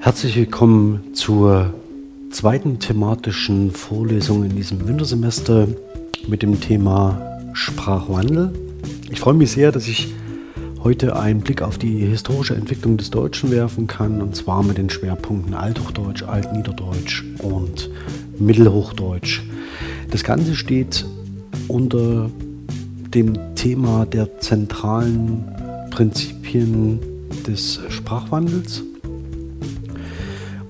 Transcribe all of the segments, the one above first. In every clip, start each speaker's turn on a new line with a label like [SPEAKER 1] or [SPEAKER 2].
[SPEAKER 1] Herzlich willkommen zur zweiten thematischen Vorlesung in diesem Wintersemester mit dem Thema Sprachwandel. Ich freue mich sehr, dass ich heute einen Blick auf die historische Entwicklung des Deutschen werfen kann, und zwar mit den Schwerpunkten Althochdeutsch, Altniederdeutsch und Mittelhochdeutsch. Das Ganze steht unter dem Thema der zentralen Prinzipien des Sprachwandels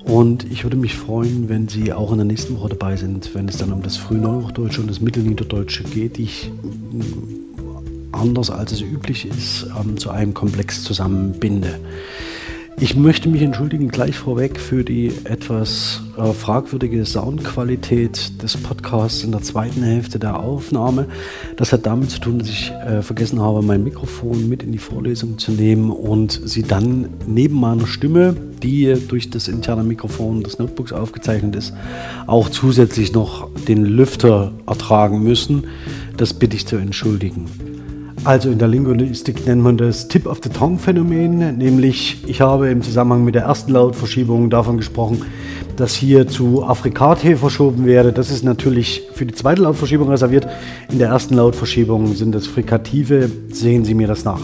[SPEAKER 1] und ich würde mich freuen, wenn Sie auch in der nächsten Woche dabei sind, wenn es dann um das Frühneuhochdeutsche und das Mittelniederdeutsche geht, die ich mm, anders als es üblich ist, ähm, zu einem Komplex zusammenbinde. Ich möchte mich entschuldigen gleich vorweg für die etwas äh, fragwürdige Soundqualität des Podcasts in der zweiten Hälfte der Aufnahme. Das hat damit zu tun, dass ich äh, vergessen habe, mein Mikrofon mit in die Vorlesung zu nehmen und sie dann neben meiner Stimme, die durch das interne Mikrofon des Notebooks aufgezeichnet ist, auch zusätzlich noch den Lüfter ertragen müssen. Das bitte ich zu entschuldigen. Also in der Linguistik nennt man das Tip-of-the-Tongue-Phänomen, nämlich ich habe im Zusammenhang mit der ersten Lautverschiebung davon gesprochen, dass hier zu Afrikate verschoben werde. Das ist natürlich für die zweite Lautverschiebung reserviert. In der ersten Lautverschiebung sind das Frikative. Sehen Sie mir das nach.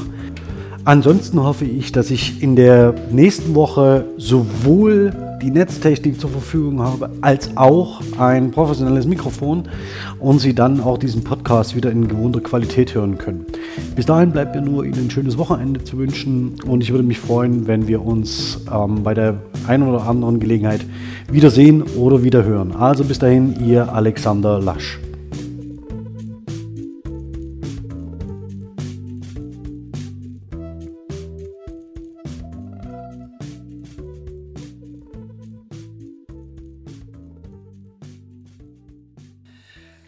[SPEAKER 1] Ansonsten hoffe ich, dass ich in der nächsten Woche sowohl die Netztechnik zur Verfügung habe, als auch ein professionelles Mikrofon und Sie dann auch diesen Podcast wieder in gewohnter Qualität hören können. Bis dahin bleibt mir nur Ihnen ein schönes Wochenende zu wünschen und ich würde mich freuen, wenn wir uns ähm, bei der einen oder anderen Gelegenheit wiedersehen oder wieder hören. Also bis dahin, Ihr Alexander Lasch.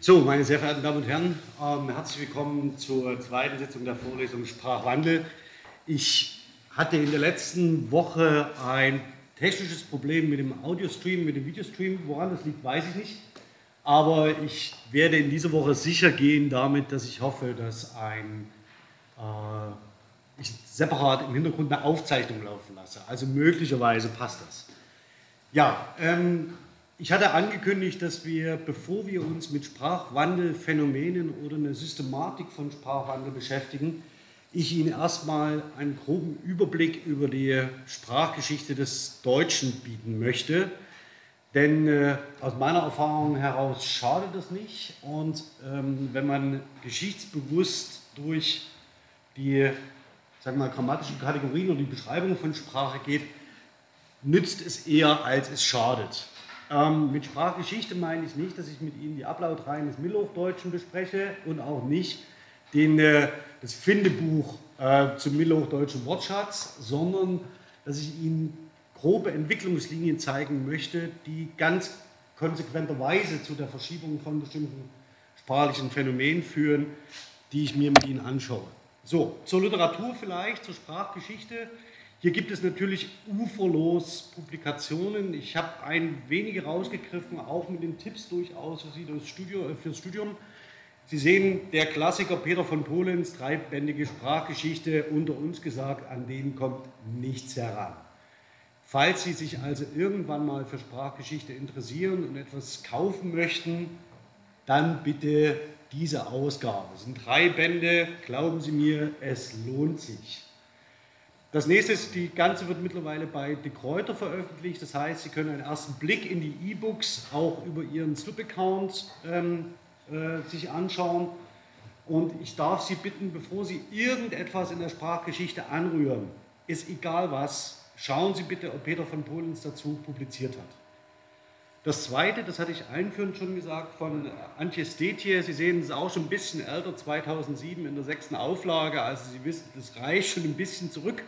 [SPEAKER 1] So, meine sehr verehrten Damen und Herren, ähm, herzlich willkommen zur zweiten Sitzung der Vorlesung Sprachwandel. Ich hatte in der letzten Woche ein technisches Problem mit dem Audiostream, mit dem Videostream. Woran das liegt, weiß ich nicht. Aber ich werde in dieser Woche sicher gehen damit, dass ich hoffe, dass ein, äh, ich separat im Hintergrund eine Aufzeichnung laufen lasse. Also möglicherweise passt das. Ja, ähm, ich hatte angekündigt, dass wir, bevor wir uns mit Sprachwandelphänomenen oder einer Systematik von Sprachwandel beschäftigen, ich Ihnen erstmal einen groben Überblick über die Sprachgeschichte des Deutschen bieten möchte. Denn äh, aus meiner Erfahrung heraus schadet das nicht. Und ähm, wenn man geschichtsbewusst durch die sagen wir, grammatischen Kategorien oder die Beschreibung von Sprache geht, nützt es eher, als es schadet. Ähm, mit Sprachgeschichte meine ich nicht, dass ich mit Ihnen die Ablautreihen des Mittelhochdeutschen bespreche und auch nicht den, äh, das Findebuch äh, zum Mittelhochdeutschen Wortschatz, sondern dass ich Ihnen grobe Entwicklungslinien zeigen möchte, die ganz konsequenterweise zu der Verschiebung von bestimmten sprachlichen Phänomenen führen, die ich mir mit Ihnen anschaue. So, zur Literatur vielleicht, zur Sprachgeschichte. Hier gibt es natürlich uferlos Publikationen. Ich habe ein wenige rausgegriffen, auch mit den Tipps durchaus für Sie das Studio, äh, fürs Studium. Sie sehen, der Klassiker Peter von Polens, dreibändige Sprachgeschichte, unter uns gesagt, an denen kommt nichts heran. Falls Sie sich also irgendwann mal für Sprachgeschichte interessieren und etwas kaufen möchten, dann bitte diese Ausgabe. Es sind drei Bände, glauben Sie mir, es lohnt sich. Das nächste ist, die ganze wird mittlerweile bei De Kräuter veröffentlicht. Das heißt, Sie können einen ersten Blick in die E-Books auch über Ihren Slip-Account ähm, äh, sich anschauen. Und ich darf Sie bitten, bevor Sie irgendetwas in der Sprachgeschichte anrühren, ist egal was, schauen Sie bitte, ob Peter von Polens dazu publiziert hat. Das zweite, das hatte ich einführend schon gesagt, von Antje Stetje. Sie sehen, es ist auch schon ein bisschen älter, 2007 in der sechsten Auflage. Also Sie wissen, das reicht schon ein bisschen zurück.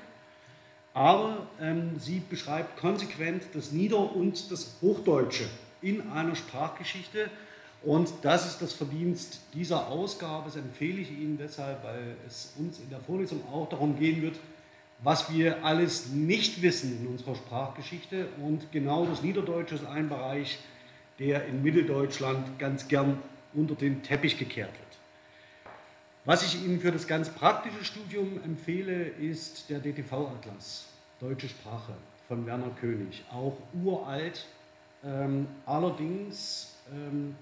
[SPEAKER 1] Aber ähm, sie beschreibt konsequent das Nieder- und das Hochdeutsche in einer Sprachgeschichte. Und das ist das Verdienst dieser Ausgabe. Das empfehle ich Ihnen deshalb, weil es uns in der Vorlesung auch darum gehen wird, was wir alles nicht wissen in unserer Sprachgeschichte. Und genau das Niederdeutsche ist ein Bereich, der in Mitteldeutschland ganz gern unter den Teppich gekehrt wird. Was ich Ihnen für das ganz praktische Studium empfehle, ist der DTV-Atlas, Deutsche Sprache von Werner König, auch uralt. Ähm, allerdings ähm,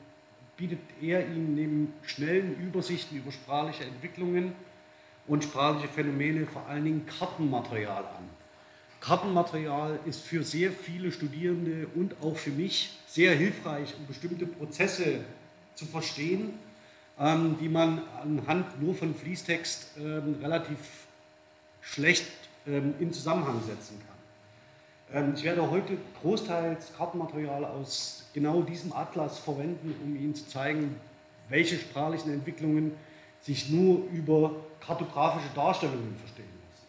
[SPEAKER 1] bietet er Ihnen neben schnellen Übersichten über sprachliche Entwicklungen und sprachliche Phänomene vor allen Dingen Kartenmaterial an. Kartenmaterial ist für sehr viele Studierende und auch für mich sehr hilfreich, um bestimmte Prozesse zu verstehen, ähm, die man anhand nur von Fließtext ähm, relativ schlecht ähm, in Zusammenhang setzen kann. Ähm, ich werde heute großteils Kartenmaterial aus genau diesem Atlas verwenden, um Ihnen zu zeigen, welche sprachlichen Entwicklungen sich nur über kartografische Darstellungen verstehen lassen.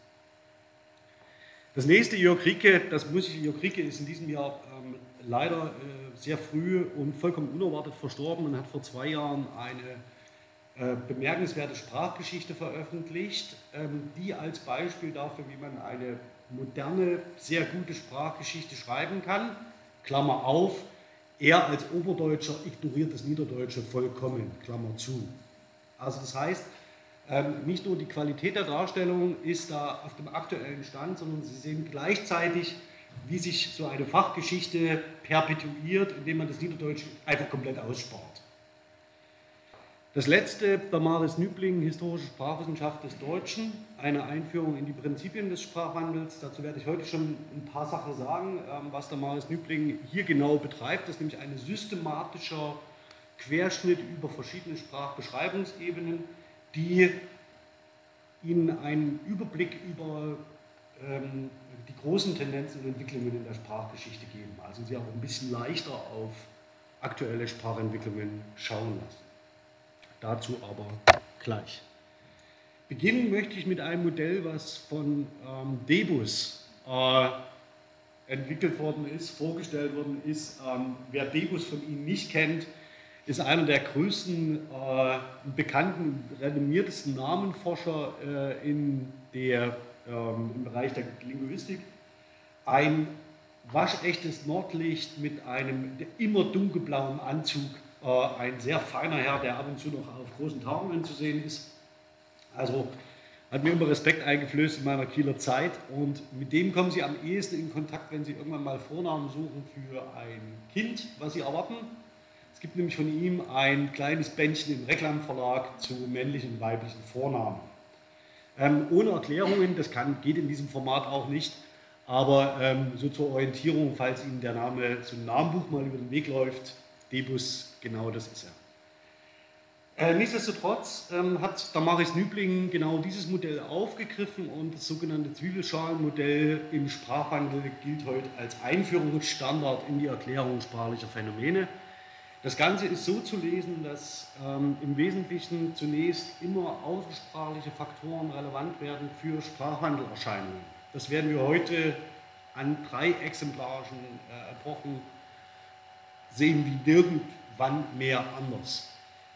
[SPEAKER 1] Das nächste Jörg Rieke, das muss ich, Jörg Rieke ist in diesem Jahr ähm, leider äh, sehr früh und vollkommen unerwartet verstorben und hat vor zwei Jahren eine bemerkenswerte Sprachgeschichte veröffentlicht, ähm, die als Beispiel dafür, wie man eine moderne, sehr gute Sprachgeschichte schreiben kann. Klammer auf, er als Oberdeutscher ignoriert das Niederdeutsche vollkommen, Klammer zu. Also das heißt, ähm, nicht nur die Qualität der Darstellung ist da auf dem aktuellen Stand, sondern Sie sehen gleichzeitig, wie sich so eine Fachgeschichte perpetuiert, indem man das Niederdeutsche einfach komplett ausspart. Das letzte, Damaris Nübling, Historische Sprachwissenschaft des Deutschen, eine Einführung in die Prinzipien des Sprachwandels. Dazu werde ich heute schon ein paar Sachen sagen, ähm, was Damaris Nübling hier genau betreibt. Das ist nämlich ein systematischer Querschnitt über verschiedene Sprachbeschreibungsebenen, die Ihnen einen Überblick über ähm, die großen Tendenzen und Entwicklungen in der Sprachgeschichte geben. Also Sie auch ein bisschen leichter auf aktuelle Sprachentwicklungen schauen lassen. Dazu aber gleich. Beginnen möchte ich mit einem Modell, was von ähm, Debus äh, entwickelt worden ist, vorgestellt worden ist. Ähm, wer Debus von Ihnen nicht kennt, ist einer der größten, äh, bekannten, renommiertesten Namenforscher äh, in der, ähm, im Bereich der Linguistik. Ein waschechtes Nordlicht mit einem immer dunkelblauen Anzug äh, ein sehr feiner Herr, der ab und zu noch auf großen Tagungen zu sehen ist. Also hat mir immer Respekt eingeflößt in meiner Kieler Zeit und mit dem kommen Sie am ehesten in Kontakt, wenn Sie irgendwann mal Vornamen suchen für ein Kind, was Sie erwarten. Es gibt nämlich von ihm ein kleines Bändchen im Reklamverlag zu männlichen und weiblichen Vornamen. Ähm, ohne Erklärungen, das kann, geht in diesem Format auch nicht, aber ähm, so zur Orientierung, falls Ihnen der Name zum Namenbuch mal über den Weg läuft, Debus, genau das ist er. Äh, nichtsdestotrotz ähm, hat Damaris Nübling genau dieses Modell aufgegriffen und das sogenannte Zwiebelschalenmodell im Sprachwandel gilt heute als Einführungsstandard in die Erklärung sprachlicher Phänomene. Das Ganze ist so zu lesen, dass ähm, im Wesentlichen zunächst immer außersprachliche Faktoren relevant werden für Sprachwandelerscheinungen. Das werden wir heute an drei exemplarischen äh, Epochen sehen wie nirgendwann mehr anders.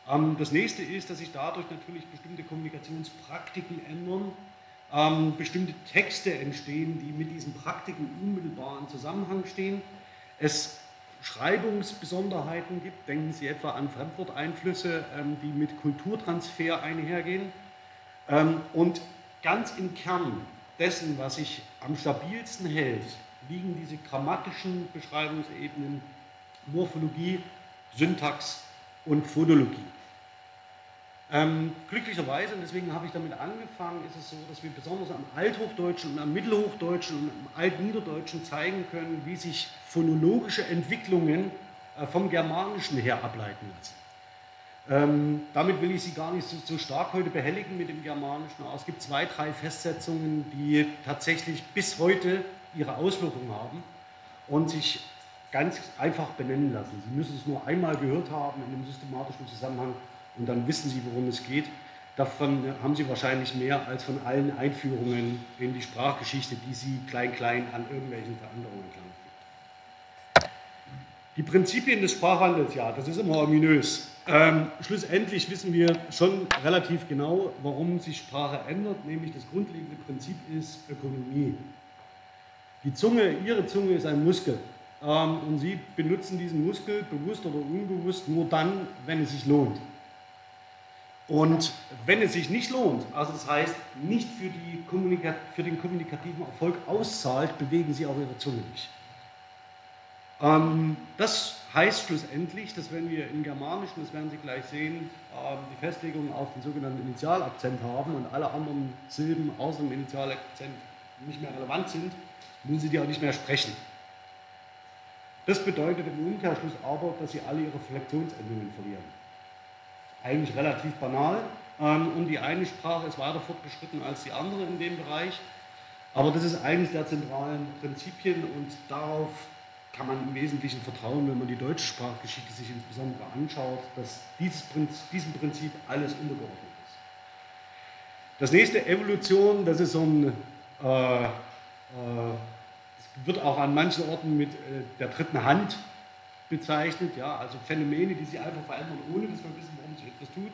[SPEAKER 1] Ähm, das nächste ist, dass sich dadurch natürlich bestimmte Kommunikationspraktiken ändern, ähm, bestimmte Texte entstehen, die mit diesen Praktiken unmittelbar im Zusammenhang stehen. Es Schreibungsbesonderheiten gibt, denken Sie etwa an Fremdworteinflüsse, ähm, die mit Kulturtransfer einhergehen. und ganz im Kern dessen, was sich am stabilsten hält, liegen diese grammatischen Beschreibungsebenen Morphologie, Syntax und Phonologie. Ähm, glücklicherweise, und deswegen habe ich damit angefangen, ist es so, dass wir besonders am Althochdeutschen und am Mittelhochdeutschen und am Altniederdeutschen zeigen können, wie sich phonologische Entwicklungen äh, vom Germanischen her ableiten lassen. Ähm, damit will ich Sie gar nicht so, so, stark heute behelligen mit dem Germanischen, aber es gibt zwei, drei Festsetzungen, die tatsächlich bis heute ihre Auswirkungen haben und sich ganz einfach benennen lassen. Sie müssen es nur einmal gehört haben in einem systematischen Zusammenhang und dann wissen Sie, worum es geht. Davon haben Sie wahrscheinlich mehr als von allen Einführungen in die Sprachgeschichte, die Sie klein-klein an irgendwelchen Veränderungen entlang Die Prinzipien des Sprachwandels, ja, das ist immer ominös. Ähm, schlussendlich wissen wir schon relativ genau, warum sich Sprache ändert, nämlich das grundlegende Prinzip ist Ökonomie. Die Zunge, Ihre Zunge ist ein Muskel. Ähm, und Sie benutzen diesen Muskel bewusst oder unbewusst nur dann, wenn es sich lohnt. Und wenn es sich nicht lohnt, also das heißt nicht für, für den kommunikativen Erfolg auszahlt, bewegen Sie auch Ihre Zunge nicht. Ähm, das heißt schlussendlich, dass wenn wir im Germanischen, das werden Sie gleich sehen, ähm, die Festlegung auf den sogenannten Initialakzent haben und alle anderen Silben außer dem Initialakzent nicht mehr relevant sind, müssen Sie die auch nicht mehr sprechen. Das bedeutet im Umkehrschluss aber, dass Sie alle Ihre Flexionsendungen verlieren. Eigentlich relativ banal ähm, und die eine Sprache ist weiter fortgeschritten als die andere in dem Bereich. Aber das ist eines der zentralen Prinzipien und darauf kann man im Wesentlichen vertrauen, wenn man die deutsche Sprachgeschichte sich insbesondere anschaut, dass dieses Prinzip, diesem Prinzip alles untergeordnet ist. Das nächste, Evolution, das ist so ein, äh, äh, wird auch an manchen Orten mit äh, der dritten Hand bezeichnet, ja, also Phänomene, die sich einfach verändern, ohne dass wir wissen, warum sich etwas tut.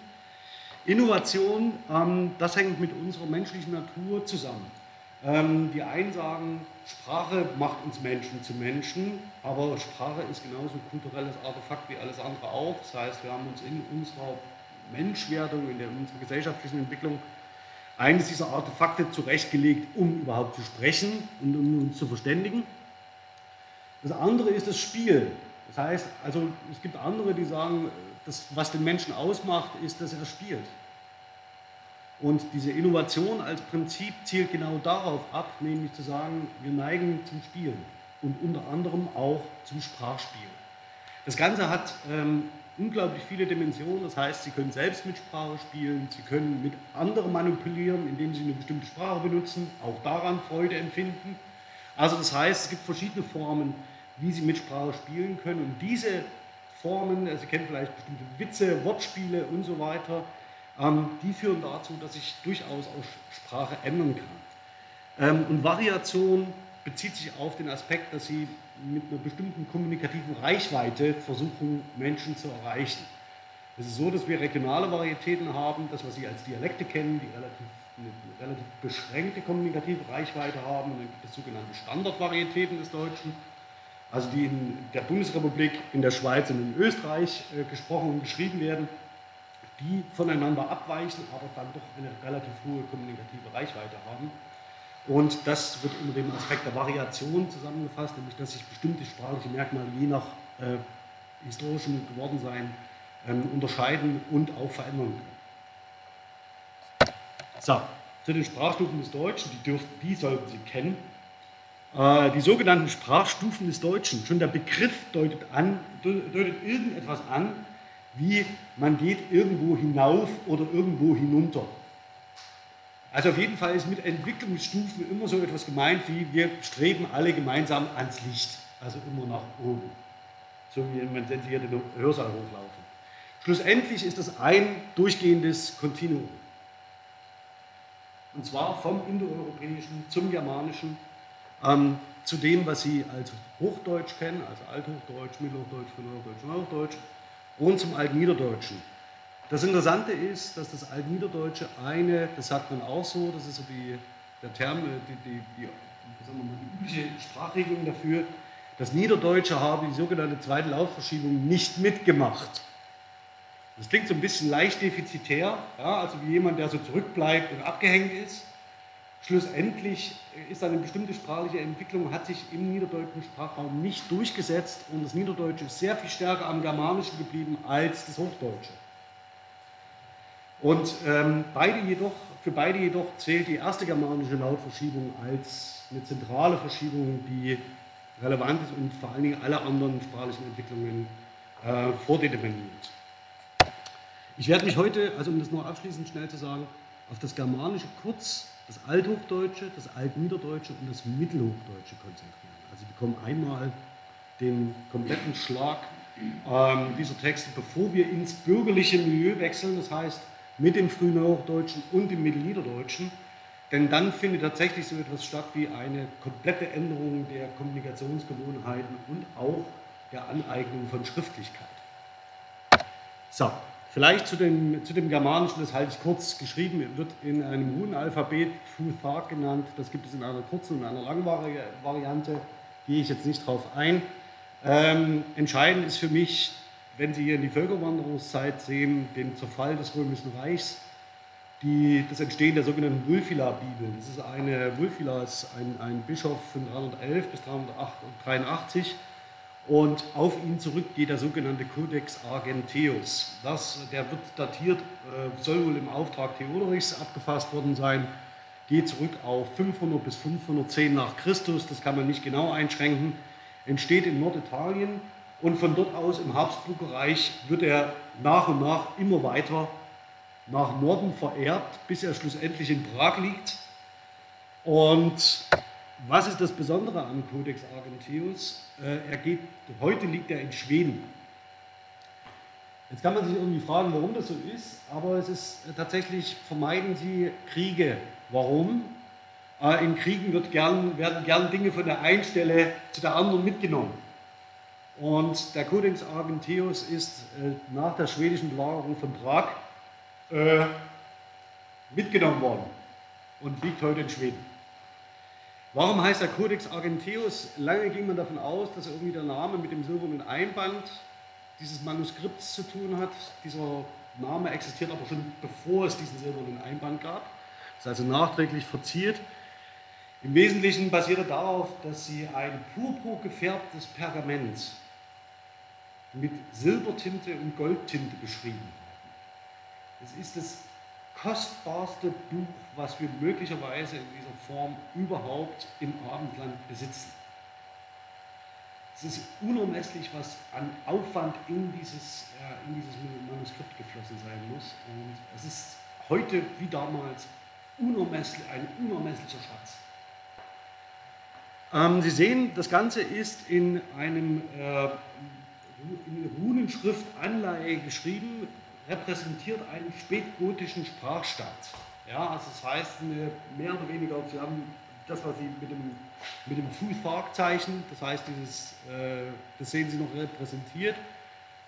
[SPEAKER 1] Innovation, ähm, das hängt mit unserer menschlichen Natur zusammen. Ähm, die einen sagen, Sprache macht uns Menschen zu Menschen, aber Sprache ist genauso ein kulturelles Artefakt wie alles andere auch. Das heißt, wir haben uns in unserer Menschwerdung, in, der, in unserer gesellschaftlichen Entwicklung eines dieser Artefakte zurechtgelegt, um überhaupt zu sprechen und um uns zu verständigen. Das andere ist das Spiel. Das heißt, also es gibt andere, die sagen, das, was den Menschen ausmacht, ist, dass er spielt. Und diese Innovation als Prinzip zielt genau darauf ab, nämlich zu sagen, wir neigen zum Spielen und unter anderem auch zum Sprachspiel. Das Ganze hat ähm, unglaublich viele Dimensionen, das heißt, Sie können selbst mit Sprache spielen, Sie können mit anderen manipulieren, indem Sie eine bestimmte Sprache benutzen, auch daran Freude empfinden. Also das heißt, es gibt verschiedene Formen, wie Sie mit Sprache spielen können und diese Formen, also Sie kennen vielleicht bestimmte Witze, Wortspiele und so weiter, ähm, die führen dazu, dass sich durchaus auch Sprache ändern kann. Ähm, und Variation bezieht sich auf den Aspekt, dass sie mit einer bestimmten kommunikativen Reichweite versuchen, Menschen zu erreichen. Es ist so, dass wir regionale Varietäten haben, das, was Sie als Dialekte kennen, die relativ, eine relativ beschränkte kommunikative Reichweite haben. Und dann gibt es sogenannte Standardvarietäten des Deutschen, also die in der Bundesrepublik, in der Schweiz und in Österreich äh, gesprochen und geschrieben werden die voneinander abweichen, aber dann doch eine relativ hohe kommunikative Reichweite haben. Und das wird unter dem Aspekt der Variation zusammengefasst, nämlich dass sich bestimmte sprachliche Merkmale je nach äh, historischem Gewordensein ähm, unterscheiden und auch verändern können. So, zu den Sprachstufen des Deutschen, die, dürften, die sollten Sie kennen. Äh, die sogenannten Sprachstufen des Deutschen, schon der Begriff deutet, an, deutet irgendetwas an, wie man geht irgendwo hinauf oder irgendwo hinunter. Also auf jeden Fall ist mit Entwicklungsstufen immer so etwas gemeint wie wir streben alle gemeinsam ans Licht, also immer nach oben. So wie wenn Sie hier den Hörsaal hochlaufen. Schlussendlich ist das ein durchgehendes Kontinuum. Und zwar vom Indoeuropäischen zum Germanischen, ähm, zu dem, was Sie als Hochdeutsch kennen, also Althochdeutsch, Mittelhochdeutsch, Frühhochdeutsch und Hochdeutsch, und zum Altniederdeutschen. Das Interessante ist, dass das Altniederdeutsche eine, das sagt man auch so, das ist so die, der Term, die, die, die, die übliche Sprachregelung dafür, das Niederdeutsche habe die sogenannte zweite Lautverschiebung nicht mitgemacht. Das klingt so ein bisschen leicht defizitär, ja, also wie jemand, der so zurückbleibt und abgehängt ist. Schlussendlich ist eine bestimmte sprachliche Entwicklung, hat sich im niederdeutschen Sprachraum nicht durchgesetzt und das Niederdeutsche ist sehr viel stärker am Germanischen geblieben als das Hochdeutsche. Und ähm, beide jedoch, für beide jedoch zählt die erste germanische Lautverschiebung als eine zentrale Verschiebung, die relevant ist und vor allen Dingen alle anderen sprachlichen Entwicklungen äh, vordeterminiert. Ich werde mich heute, also um das noch abschließend schnell zu sagen, auf das Germanische kurz das Althochdeutsche, das Altniederdeutsche und das Mittelhochdeutsche konzentrieren. Also wir bekommen einmal den kompletten Schlag ähm, dieser Texte, bevor wir ins bürgerliche Milieu wechseln, das heißt mit dem frühen Hochdeutschen und dem Mittelniederdeutschen, denn dann findet tatsächlich so etwas statt wie eine komplette Änderung der Kommunikationsgewohnheiten und auch der Aneignung von Schriftlichkeit. So, Vielleicht zu dem, zu dem Germanischen, das halte ich kurz geschrieben, wird in einem hohen Alphabet Futhark genannt. Das gibt es in einer kurzen und einer langen Variante. Gehe ich jetzt nicht drauf ein. Ähm, entscheidend ist für mich, wenn Sie hier in die Völkerwanderungszeit sehen, den Zerfall des Römischen Reichs, die, das Entstehen der sogenannten Wulfila-Bibel. Das ist eine, Wulfila ist ein, ein Bischof von 311 bis 383 und auf ihn zurück geht der sogenannte Codex Argenteus. Das, der wird datiert, äh, soll wohl im Auftrag Theodorichs abgefasst worden sein, geht zurück auf 500 bis 510 nach Christus, das kann man nicht genau einschränken, entsteht in Norditalien und von dort aus im Habsburger Reich wird er nach und nach immer weiter nach Norden vererbt, bis er schlussendlich in Prag liegt. Und was ist das Besondere am Codex Argenteus? Äh, er geht, heute liegt er in Schweden. Jetzt kann man sich irgendwie fragen, warum das so ist, aber es ist äh, tatsächlich, vermeiden Sie Kriege. Warum? Äh, in Kriegen wird gern, werden gern Dinge von der einen Stelle zu der anderen mitgenommen. Und der Codex Argenteus ist nach der schwedischen Belagerung von Prag mitgenommen worden und liegt heute in Schweden. Warum heißt der Codex Argenteus? Lange ging man davon aus, dass irgendwie der Name mit dem silbernen Einband dieses Manuskripts zu tun hat. Dieser Name existiert aber schon bevor es diesen silbernen Einband gab. Ist also nachträglich verziert. Im Wesentlichen basiert er darauf, dass sie ein purpur gefärbtes Pergament mit Silbertinte und Goldtinte beschrieben. Es ist das kostbarste Buch, was wir möglicherweise in dieser Form überhaupt im Abendland besitzen. Es ist unermesslich, was an Aufwand in dieses, äh, in dieses Manuskript geflossen sein muss. Und es ist heute wie damals unermesslich, ein unermesslicher Schatz. Ähm, Sie sehen, das Ganze ist in einem äh, in Runenschrift Anleihe geschrieben, repräsentiert einen spätgotischen Sprachstand. Ja, also das heißt, mehr oder weniger, Sie haben das, was Sie mit dem, mit dem Fußparkzeichen, das heißt, dieses, äh, das sehen Sie noch repräsentiert.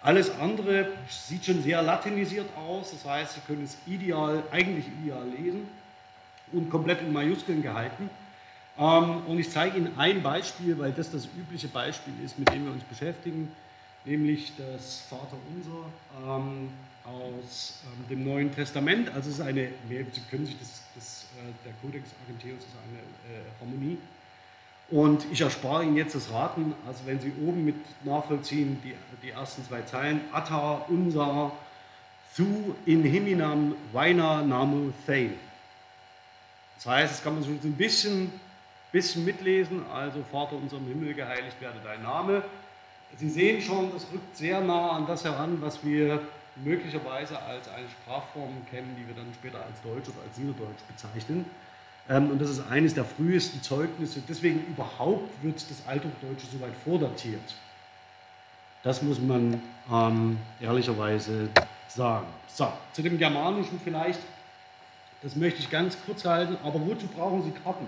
[SPEAKER 1] Alles andere sieht schon sehr latinisiert aus, das heißt, Sie können es ideal, eigentlich ideal lesen und komplett in Majuskeln gehalten. Ähm, und ich zeige Ihnen ein Beispiel, weil das das übliche Beispiel ist, mit dem wir uns beschäftigen, nämlich das Vaterunser. Ähm, aus ähm, dem Neuen Testament. Also es ist eine, Sie können sich das, das äh, der Codex Argenteus ist eine äh, Harmonie. Und ich erspare Ihnen jetzt das Raten, also wenn Sie oben mit nachvollziehen, die, die ersten zwei Zeilen, Atta, unser, Thu in himinam Vaina namu Thein. Das heißt, das kann man so ein bisschen, bisschen mitlesen, also Vater unser im Himmel, geheiligt werde dein Name. Sie sehen schon, das rückt sehr nah an das heran, was wir möglicherweise als eine Sprachform kennen, die wir dann später als Deutsch oder als Niederdeutsch bezeichnen. Ähm, und das ist eines der frühesten Zeugnisse. Deswegen überhaupt wird das Althochdeutsche so weit vordatiert. Das muss man ähm, ehrlicherweise sagen. So, zu dem Germanischen vielleicht, das möchte ich ganz kurz halten, aber wozu brauchen Sie Karten?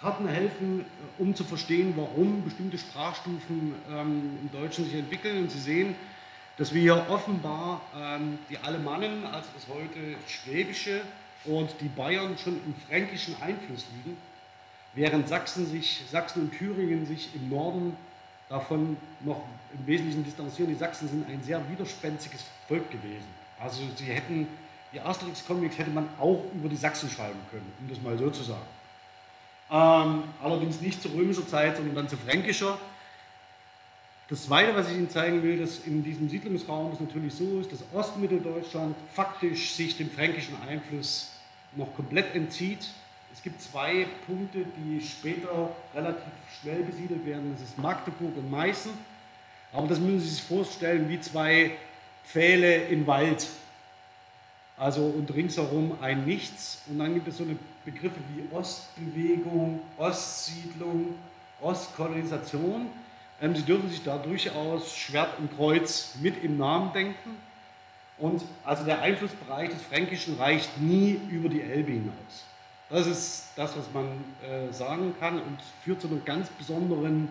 [SPEAKER 1] Karten helfen, äh, um zu verstehen, warum bestimmte Sprachstufen ähm, im Deutschen sich entwickeln. Und Sie sehen, dass wir hier offenbar ähm, die Alemannen, also das heute Schwäbische und die Bayern schon im fränkischen Einfluss liegen, während Sachsen, sich, Sachsen und Thüringen sich im Norden davon noch im Wesentlichen distanzieren. Die Sachsen sind ein sehr widerspenstiges Volk gewesen. Also sie hätten, die Asterix-Comics hätte man auch über die Sachsen schreiben können, um das mal so zu sagen. Ähm, allerdings nicht zu römischer Zeit, sondern dann zu fränkischer. Das Zweite, was ich Ihnen zeigen will, dass in diesem Siedlungsraum es natürlich so ist, dass Ostmitteldeutschland faktisch sich dem fränkischen Einfluss noch komplett entzieht. Es gibt zwei Punkte, die später relativ schnell besiedelt werden. Das ist Magdeburg und Meißen. Aber das müssen Sie sich vorstellen wie zwei Pfähle im Wald. Also und ringsherum ein Nichts. Und dann gibt es so eine Begriffe wie Ostbewegung, Ostsiedlung, Ostkolonisation. Ähm, Sie dürfen sich da durchaus Schwert und Kreuz mit im Namen denken. Und also der Einflussbereich des Fränkischen reicht nie über die Elbe hinaus. Das ist das, was man äh, sagen kann und führt zu einer ganz besonderen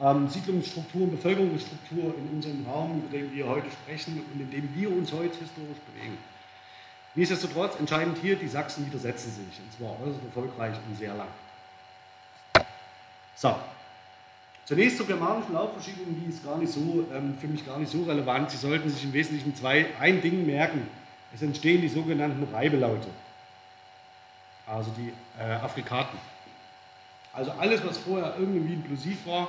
[SPEAKER 1] ähm, Siedlungsstruktur und Bevölkerungsstruktur in unserem Raum, über den wir heute sprechen und in dem wir uns heute historisch bewegen. Nichtsdestotrotz entscheidend hier, die Sachsen widersetzen sich, und zwar äußerst erfolgreich und sehr lang. So, Zunächst zur germanischen Lautverschiebung, die ist gar nicht so, ähm, für mich gar nicht so relevant. Sie sollten sich im Wesentlichen zwei, ein Ding merken. Es entstehen die sogenannten Reibelaute, also die äh, Afrikaten. Also alles, was vorher irgendwie inklusiv war,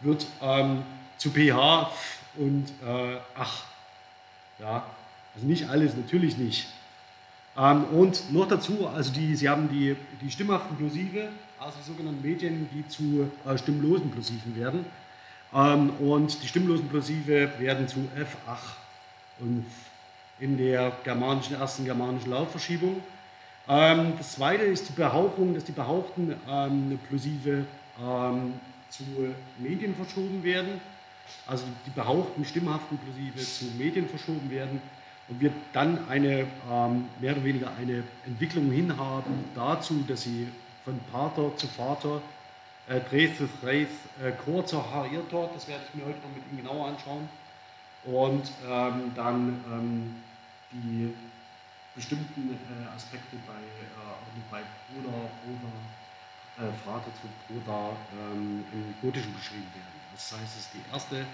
[SPEAKER 1] wird ähm, zu pH und äh, ach. Ja, also nicht alles, natürlich nicht. Ähm, und noch dazu, also die, Sie haben die, die stimmhaften Plosive, also die sogenannten Medien, die zu äh, stimmlosen Plosiven werden. Ähm, und die stimmlosen Plosive werden zu F8 und in der germanischen, ersten germanischen Lautverschiebung. Ähm, das zweite ist die Behauptung, dass die behauchten ähm, Plosive ähm, zu Medien verschoben werden, also die behauchten stimmhaften Plosive zu Medien verschoben werden und wir dann eine ähm, mehr oder weniger eine Entwicklung hinhaben dazu, dass sie von Pater zu Vater, äh, Dres zu Dres, äh, Chor zu Hariertor, das werde ich mir heute noch mit Ihnen genauer anschauen, und ähm, dann ähm, die bestimmten äh, Aspekte bei, äh, bei Bruder, Bruder, äh, Vater zu Bruder ähm, im Gotischen beschrieben werden. Das heißt, es ist die erste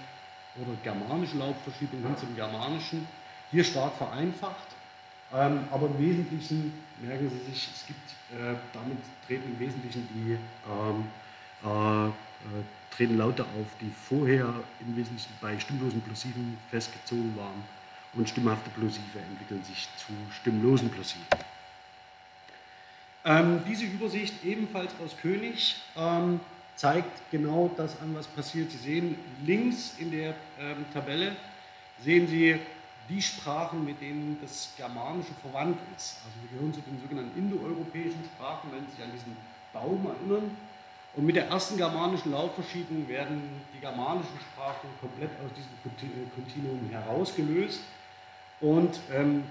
[SPEAKER 1] oder germanische Lautverschiebung hin zum Germanischen hier stark vereinfacht, ähm, aber im Wesentlichen merken Sie sich, es gibt, äh, damit treten im Wesentlichen die ähm, äh, äh, treten Laute auf, die vorher im Wesentlichen bei stimmlosen Plosiven festgezogen waren und stimmhafte Plosive entwickeln sich zu stimmlosen Plosiven. Ähm, diese Übersicht ebenfalls aus König ähm, zeigt genau das an, was passiert. Sie sehen links in der ähm, Tabelle, sehen Sie die Sprachen, mit denen das Germanische verwandt ist. Also wir gehören zu den sogenannten indoeuropäischen Sprachen, wenn Sie sich an diesen Baum erinnern. Und mit der ersten germanischen Lautverschiebung werden die germanischen Sprachen komplett aus diesem Kontinuum herausgelöst. Und ähm,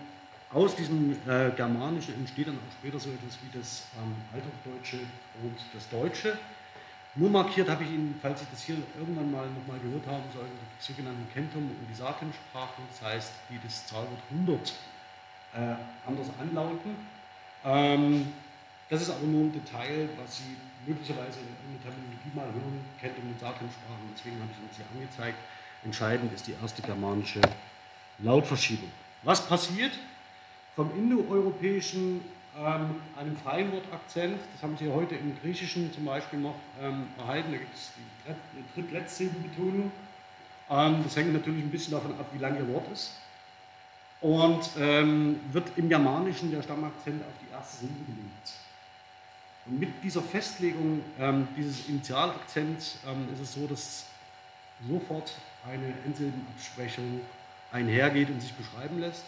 [SPEAKER 1] aus diesem äh, Germanischen entsteht dann auch später so etwas wie das ähm, Althochdeutsche und das Deutsche. Nur markiert habe ich Ihnen, falls Sie das hier irgendwann mal nochmal gehört haben sollten, die sogenannten Kentum- und die Satem-Sprachen, das heißt, die das Zahlwort 100 äh, anders anlauten. Ähm, das ist aber nur ein Detail, was Sie möglicherweise in der Terminologie mal hören, Kentum- und Satem-Sprachen, deswegen habe ich Ihnen sie angezeigt. Entscheidend ist die erste germanische Lautverschiebung. Was passiert? Vom indoeuropäischen ähm, einem freien Wortakzent. Das haben Sie heute im Griechischen zum Beispiel noch ähm, erhalten. Da gibt es die Drittletztsilbenbetonung. Ähm, das hängt natürlich ein bisschen davon ab, wie lang Ihr Wort ist. Und ähm, wird im Germanischen der Stammakzent auf die erste Silbe gelegt. Und mit dieser Festlegung ähm, dieses Initialakzents ähm, ist es so, dass sofort eine Endsilbenabsprechung einhergeht und sich beschreiben lässt.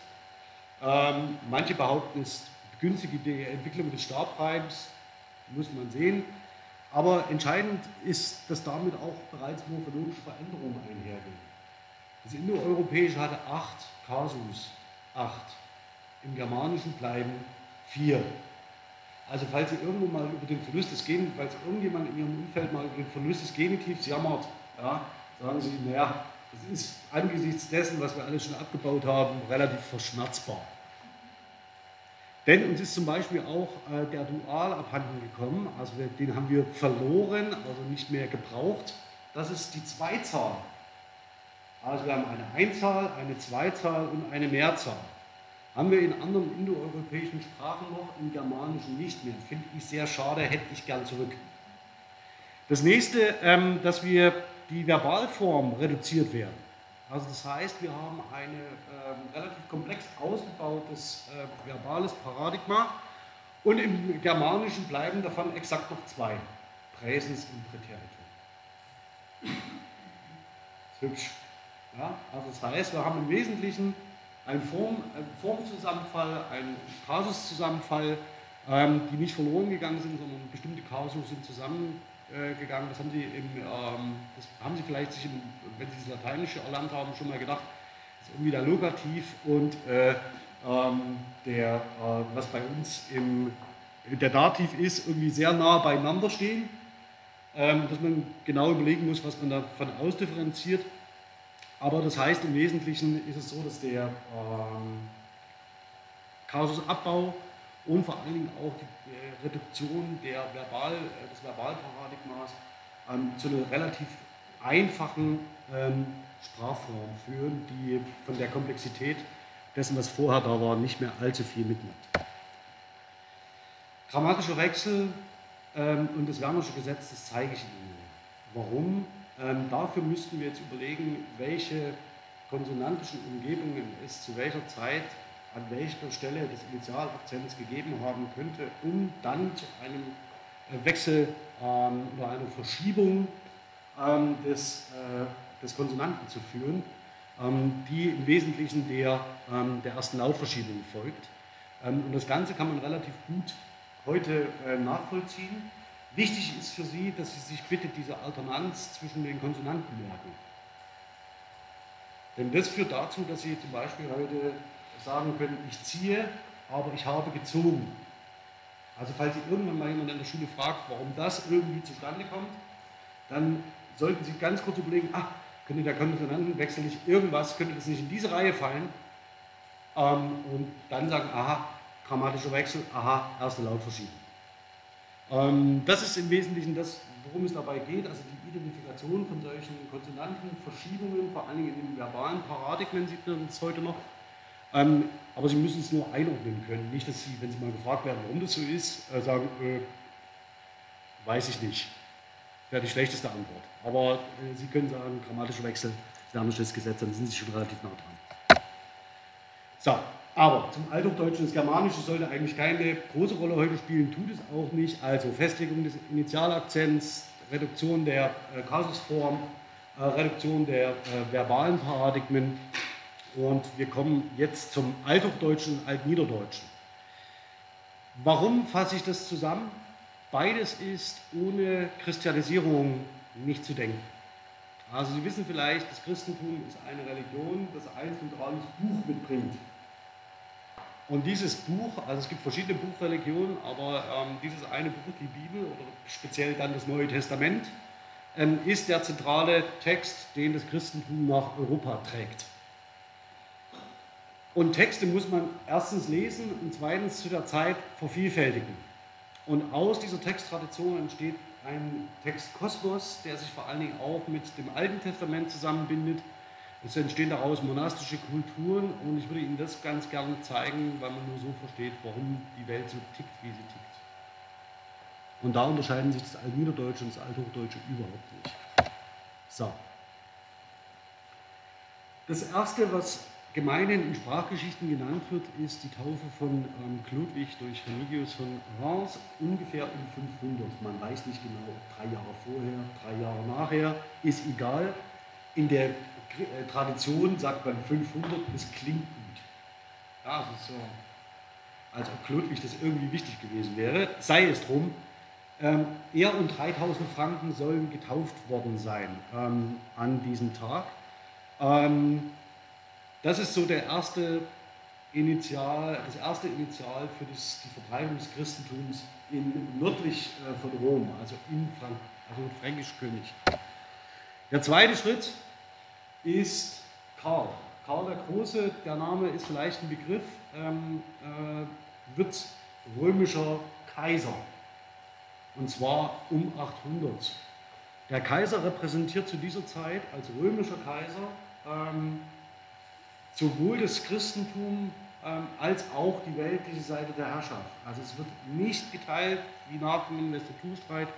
[SPEAKER 1] Manche behaupten, es günstige Entwicklung des Stabreims, muss man sehen. Aber entscheidend ist, dass damit auch bereits morphologische Veränderungen einhergehen. Das Indoeuropäische hatte acht Kasus, acht. Im Germanischen bleiben vier. Also falls Sie irgendwo mal über den Verlust des Genitivs, falls irgendjemand in Ihrem Umfeld mal über den Verlust des Genitivs jammert, ja, sagen Sie, naja, das ist angesichts dessen, was wir alles schon abgebaut haben, relativ verschmerzbar. Denn uns ist zum Beispiel auch äh, der Dual abhanden gekommen, also wir, den haben wir verloren, also nicht mehr gebraucht. Das ist die Zweizahl. Also wir haben eine Einzahl, eine Zweizahl und eine Mehrzahl. Haben wir in anderen indoeuropäischen Sprachen noch, im Germanischen nicht mehr. Finde ich sehr schade, hätte ich gern zurück. Das nächste, ähm, dass wir die Verbalform reduziert werden. Also das heißt, wir haben ein äh, relativ komplex ausgebautes äh, verbales Paradigma und im Germanischen bleiben davon exakt noch zwei, Präsens und Präteritum. Hübsch. Ja? Also das heißt, wir haben im Wesentlichen einen, Form, einen Formzusammenfall, einen Kasuszusammenfall, ähm, die nicht verloren gegangen sind, sondern bestimmte Kasus sind zusammen äh, gegangen. Das haben Sie, im, ähm, das haben Sie vielleicht sich, im, wenn Sie das Lateinische erlernt haben, schon mal gedacht. Das ist irgendwie der Lokativ und äh, ähm, der, äh, was bei uns im, der Dativ ist, irgendwie sehr nah beieinander stehen. Ähm, dass man genau überlegen muss, was man davon ausdifferenziert. Aber das heißt, im Wesentlichen ist es so, dass der ähm, Kasusabbau und vor allen Dingen auch die Reduktion der Verbal, äh, des Verbalparadigmas ähm, zu einer relativ einfachen ähm, Sprachform führen, die von der Komplexität dessen, was vorher da war, nicht mehr allzu viel mitnimmt. Grammatischer Wechsel ähm, und das Wernersche Gesetz, das zeige ich Ihnen. Warum? Ähm, dafür müssten wir jetzt überlegen, welche konsonantischen Umgebungen es zu welcher Zeit an welcher Stelle des Initialakzents gegeben haben könnte, um dann zu einem äh, Wechsel ähm, oder einer Verschiebung ähm, des, äh, des Konsonanten zu führen, ähm, die im Wesentlichen der, ähm, der ersten Lautverschiebung folgt. Ähm, und das Ganze kann man relativ gut heute äh, nachvollziehen. Wichtig ist für Sie, dass Sie sich bitte diese Alternanz zwischen den Konsonanten merken. Denn das führt dazu, dass Sie zum Beispiel heute sagen können, ich ziehe, aber ich habe gezogen. Also falls Sie irgendwann mal jemand in der Schule fragt, warum das irgendwie zustande kommt, dann sollten Sie ganz kurz überlegen, ach, könnte der Konsonantenwechsel nicht irgendwas, könnte das nicht in diese Reihe fallen? Ähm, und dann sagen, aha, grammatischer Wechsel, aha, erste Lautverschiebung. Ähm, das ist im Wesentlichen das, worum es dabei geht, also die Identifikation von solchen Konsonantenverschiebungen, vor allem in den verbalen Paradigmen sieht man es heute noch. Ähm, aber Sie müssen es nur einordnen können. Nicht, dass Sie, wenn Sie mal gefragt werden, warum das so ist, äh, sagen, äh, weiß ich nicht. Das wäre die schlechteste Antwort. Aber äh, Sie können sagen, grammatischer Wechsel, Lernisches Gesetz, dann sind Sie schon relativ nah dran. So, aber zum Althochdeutschen, das Germanische sollte eigentlich keine große Rolle heute spielen, tut es auch nicht. Also Festigung des Initialakzents, Reduktion der äh, Kasusform, äh, Reduktion der äh, verbalen Paradigmen und wir kommen jetzt zum Althochdeutschen und Altniederdeutschen. Warum fasse ich das zusammen? Beides ist ohne Christianisierung nicht zu denken. Also Sie wissen vielleicht, das Christentum ist eine Religion, das ein zentrales Buch mitbringt. Und dieses Buch, also es gibt verschiedene Buchreligionen, aber ähm, dieses eine Buch, die Bibel oder speziell dann das Neue Testament, ähm, ist der zentrale Text, den das Christentum nach Europa trägt. Und Texte muss man erstens lesen und zweitens zu der Zeit vervielfältigen. Und aus dieser Texttradition entsteht ein Textkosmos, der sich vor allen Dingen auch mit dem Alten Testament zusammenbindet. Es entstehen daraus monastische Kulturen und ich würde Ihnen das ganz gerne zeigen, weil man nur so versteht, warum die Welt so tickt, wie sie tickt. Und da unterscheiden sich das Altniederdeutsche und das Althochdeutsche überhaupt nicht. So. Das erste, was gemeinhin in Sprachgeschichten genannt wird, ist die Taufe von ähm, Chlodwig durch Remigius von Reims ungefähr um 500. Man weiß nicht genau, drei Jahre vorher, drei Jahre nachher, ist egal. In der äh, Tradition sagt man 500, das klingt gut. Ja, das ist so, als ob Chlodwig das irgendwie wichtig gewesen wäre. Sei es drum. Ähm, er und 3000 Franken sollen getauft worden sein ähm, an diesem Tag. Ähm, das ist so der erste Initial, das erste Initial für das, die Verbreitung des Christentums in, nördlich äh, von Rom, also in Frank, also Fränkisch-König. Der zweite Schritt ist Karl. Karl der Große, der Name ist vielleicht ein Begriff, ähm, äh, wird römischer Kaiser. Und zwar um 800. Der Kaiser repräsentiert zu dieser Zeit als römischer Kaiser ähm, sowohl das Christentum ähm, als auch die weltliche Seite der Herrschaft. Also es wird nicht geteilt wie nach dem Investiturstreit,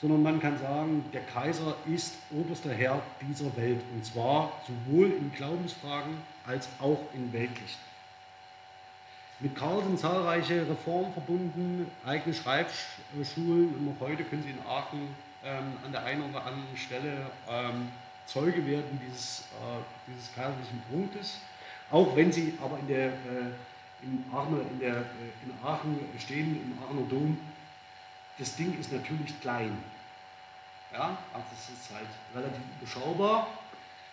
[SPEAKER 1] sondern man kann sagen, der Kaiser ist oberster Herr dieser Welt und zwar sowohl in Glaubensfragen als auch in weltlichen. Mit Karl sind zahlreiche Reformen verbunden, eigene Schreibschulen und noch heute können Sie in Aachen ähm, an der einen oder anderen Stelle ähm, Zeuge werden dieses, äh, dieses kaiserlichen Punktes. Auch wenn sie aber in, der, äh, in, Aachen, in, der, äh, in Aachen stehen, im Aachener Dom, das Ding ist natürlich klein. Ja, also es ist halt relativ überschaubar.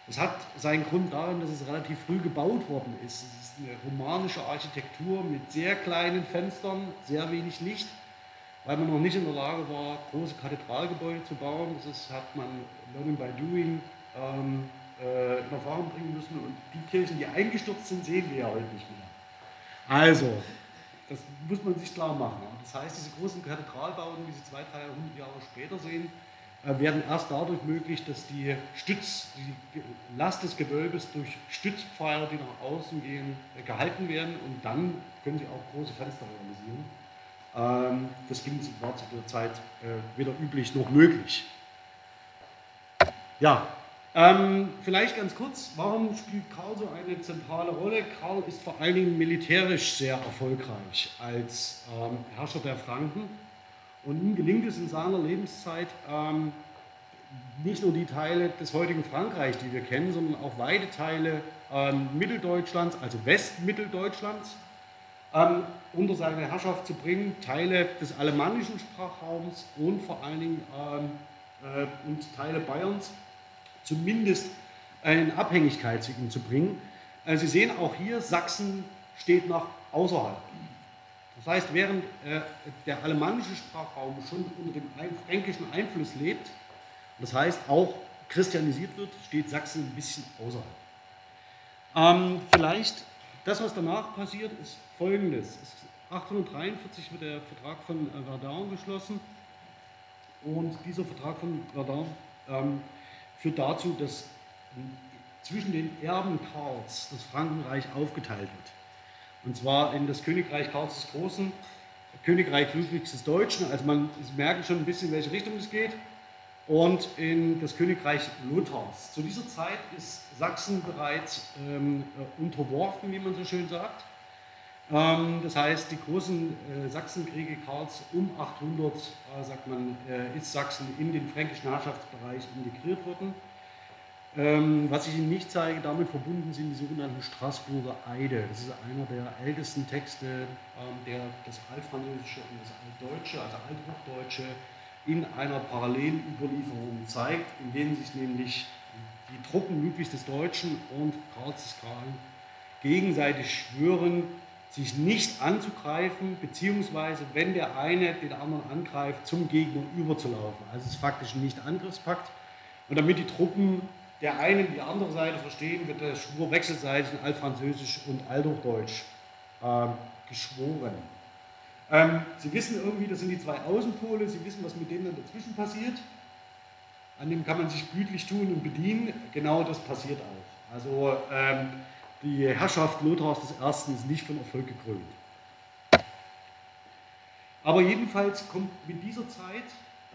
[SPEAKER 1] Es hat seinen Grund darin, dass es relativ früh gebaut worden ist. Es ist eine romanische Architektur mit sehr kleinen Fenstern, sehr wenig Licht, weil man noch nicht in der Lage war, große Kathedralgebäude zu bauen. Das ist, hat man Learning by Doing ähm, äh, in Erfahrung bringen müssen. Und die Kirchen, die eingestürzt sind, sehen wir ja heute nicht mehr. Also, das muss man sich klar machen. Das heißt, diese großen Kathedralbauten, die Sie zwei, 300 Jahre später sehen, äh, werden erst dadurch möglich, dass die Stütz, die Last des Gewölbes durch Stützpfeiler, die nach außen gehen, äh, gehalten werden und dann können sie auch große Fenster realisieren. Ähm, das war zu der Zeit äh, weder üblich noch möglich. Ja, ähm, vielleicht ganz kurz, warum spielt Karl so eine zentrale Rolle? Karl ist vor allen Dingen militärisch sehr erfolgreich als ähm, Herrscher der Franken. Und ihm gelingt es in seiner Lebenszeit, ähm, nicht nur die Teile des heutigen Frankreich, die wir kennen, sondern auch weite Teile ähm, Mitteldeutschlands, also Westmitteldeutschlands, ähm, unter seine Herrschaft zu bringen, Teile des alemannischen Sprachraums und vor allen Dingen ähm, äh, und Teile Bayerns zumindest in Abhängigkeit zu ihm zu bringen. Äh, Sie sehen auch hier, Sachsen steht noch außerhalb. Das heißt, während äh, der alemannische Sprachraum schon unter dem fränkischen Einfluss lebt, das heißt auch christianisiert wird, steht Sachsen ein bisschen außerhalb. Ähm, vielleicht das, was danach passiert, ist folgendes. 843 wird der Vertrag von Verdun geschlossen und dieser Vertrag von Verdun ähm, führt dazu, dass zwischen den Erben Karls das Frankenreich aufgeteilt wird. Und zwar in das Königreich Karls des Großen, Königreich Ludwigs des Deutschen, also man merkt schon ein bisschen, in welche Richtung es geht, und in das Königreich Lothars. Zu dieser Zeit ist Sachsen bereits ähm, äh, unterworfen, wie man so schön sagt. Ähm, das heißt, die großen äh, Sachsenkriege Karls um 800, äh, sagt man, äh, ist Sachsen in den fränkischen Herrschaftsbereich integriert worden. Ähm, was ich Ihnen nicht zeige, damit verbunden sind die sogenannten Straßburger Eide. Das ist einer der ältesten Texte, ähm, der das Altfranzösische und das Altdeutsche, also Althochdeutsche, in einer Parallelüberlieferung zeigt, in denen sich nämlich die Truppen Ludwigs des Deutschen und Karls des Kahlen gegenseitig schwören, sich nicht anzugreifen, beziehungsweise wenn der eine den anderen angreift, zum Gegner überzulaufen. Also es ist faktisch ein Nicht-Angriffspakt. Und damit die Truppen der einen die andere Seite verstehen, wird der Schwur wechselseitig in Altfranzösisch und Althochdeutsch äh, geschworen. Ähm, Sie wissen irgendwie, das sind die zwei Außenpole, Sie wissen, was mit denen dazwischen passiert. An dem kann man sich gütlich tun und bedienen. Genau das passiert auch. Also ähm, die Herrschaft Lothars I. ist nicht von Erfolg gekrönt. Aber jedenfalls kommt mit dieser Zeit,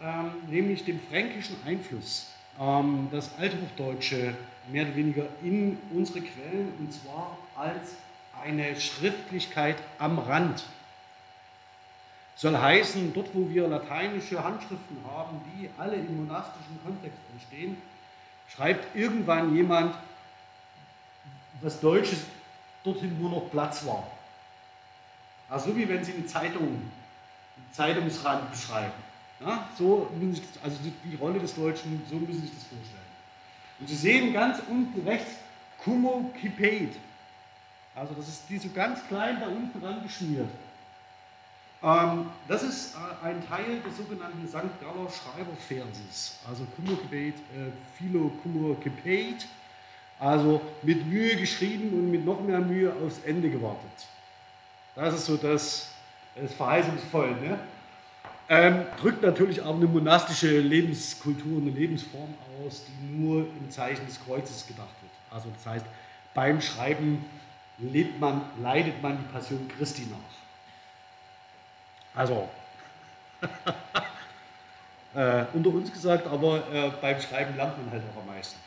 [SPEAKER 1] ähm, nämlich dem fränkischen Einfluss, ähm, das Althochdeutsche mehr oder weniger in unsere Quellen und zwar als eine Schriftlichkeit am Rand. Soll heißen, dort wo wir lateinische Handschriften haben, die alle im monastischen Kontext entstehen, schreibt irgendwann jemand, was Deutsches dorthin nur noch Platz war. Also wie wenn Sie eine Zeitung, einen Zeitungsrand beschreiben. Ja, so müssen Sie, also die Rolle des Deutschen, so müssen Sie sich das vorstellen. Und Sie sehen ganz unten rechts Kumo Kipate. Also das ist die so ganz klein da unten dran geschmiert. Ähm, das ist äh, ein Teil des sogenannten St. Galler Schreiberverses. Also Kumo Kipate, äh, Philo Kumo Kipate. Also mit Mühe geschrieben und mit noch mehr Mühe aufs Ende gewartet. Das ist so das, das verheißungsvoll. Ne? Ähm, drückt natürlich auch eine monastische Lebenskultur, eine Lebensform aus, die nur im Zeichen des Kreuzes gedacht wird. Also das heißt, beim Schreiben lebt man, leidet man die Passion Christi nach. Also, äh, unter uns gesagt, aber äh, beim Schreiben lernt man halt auch am meisten.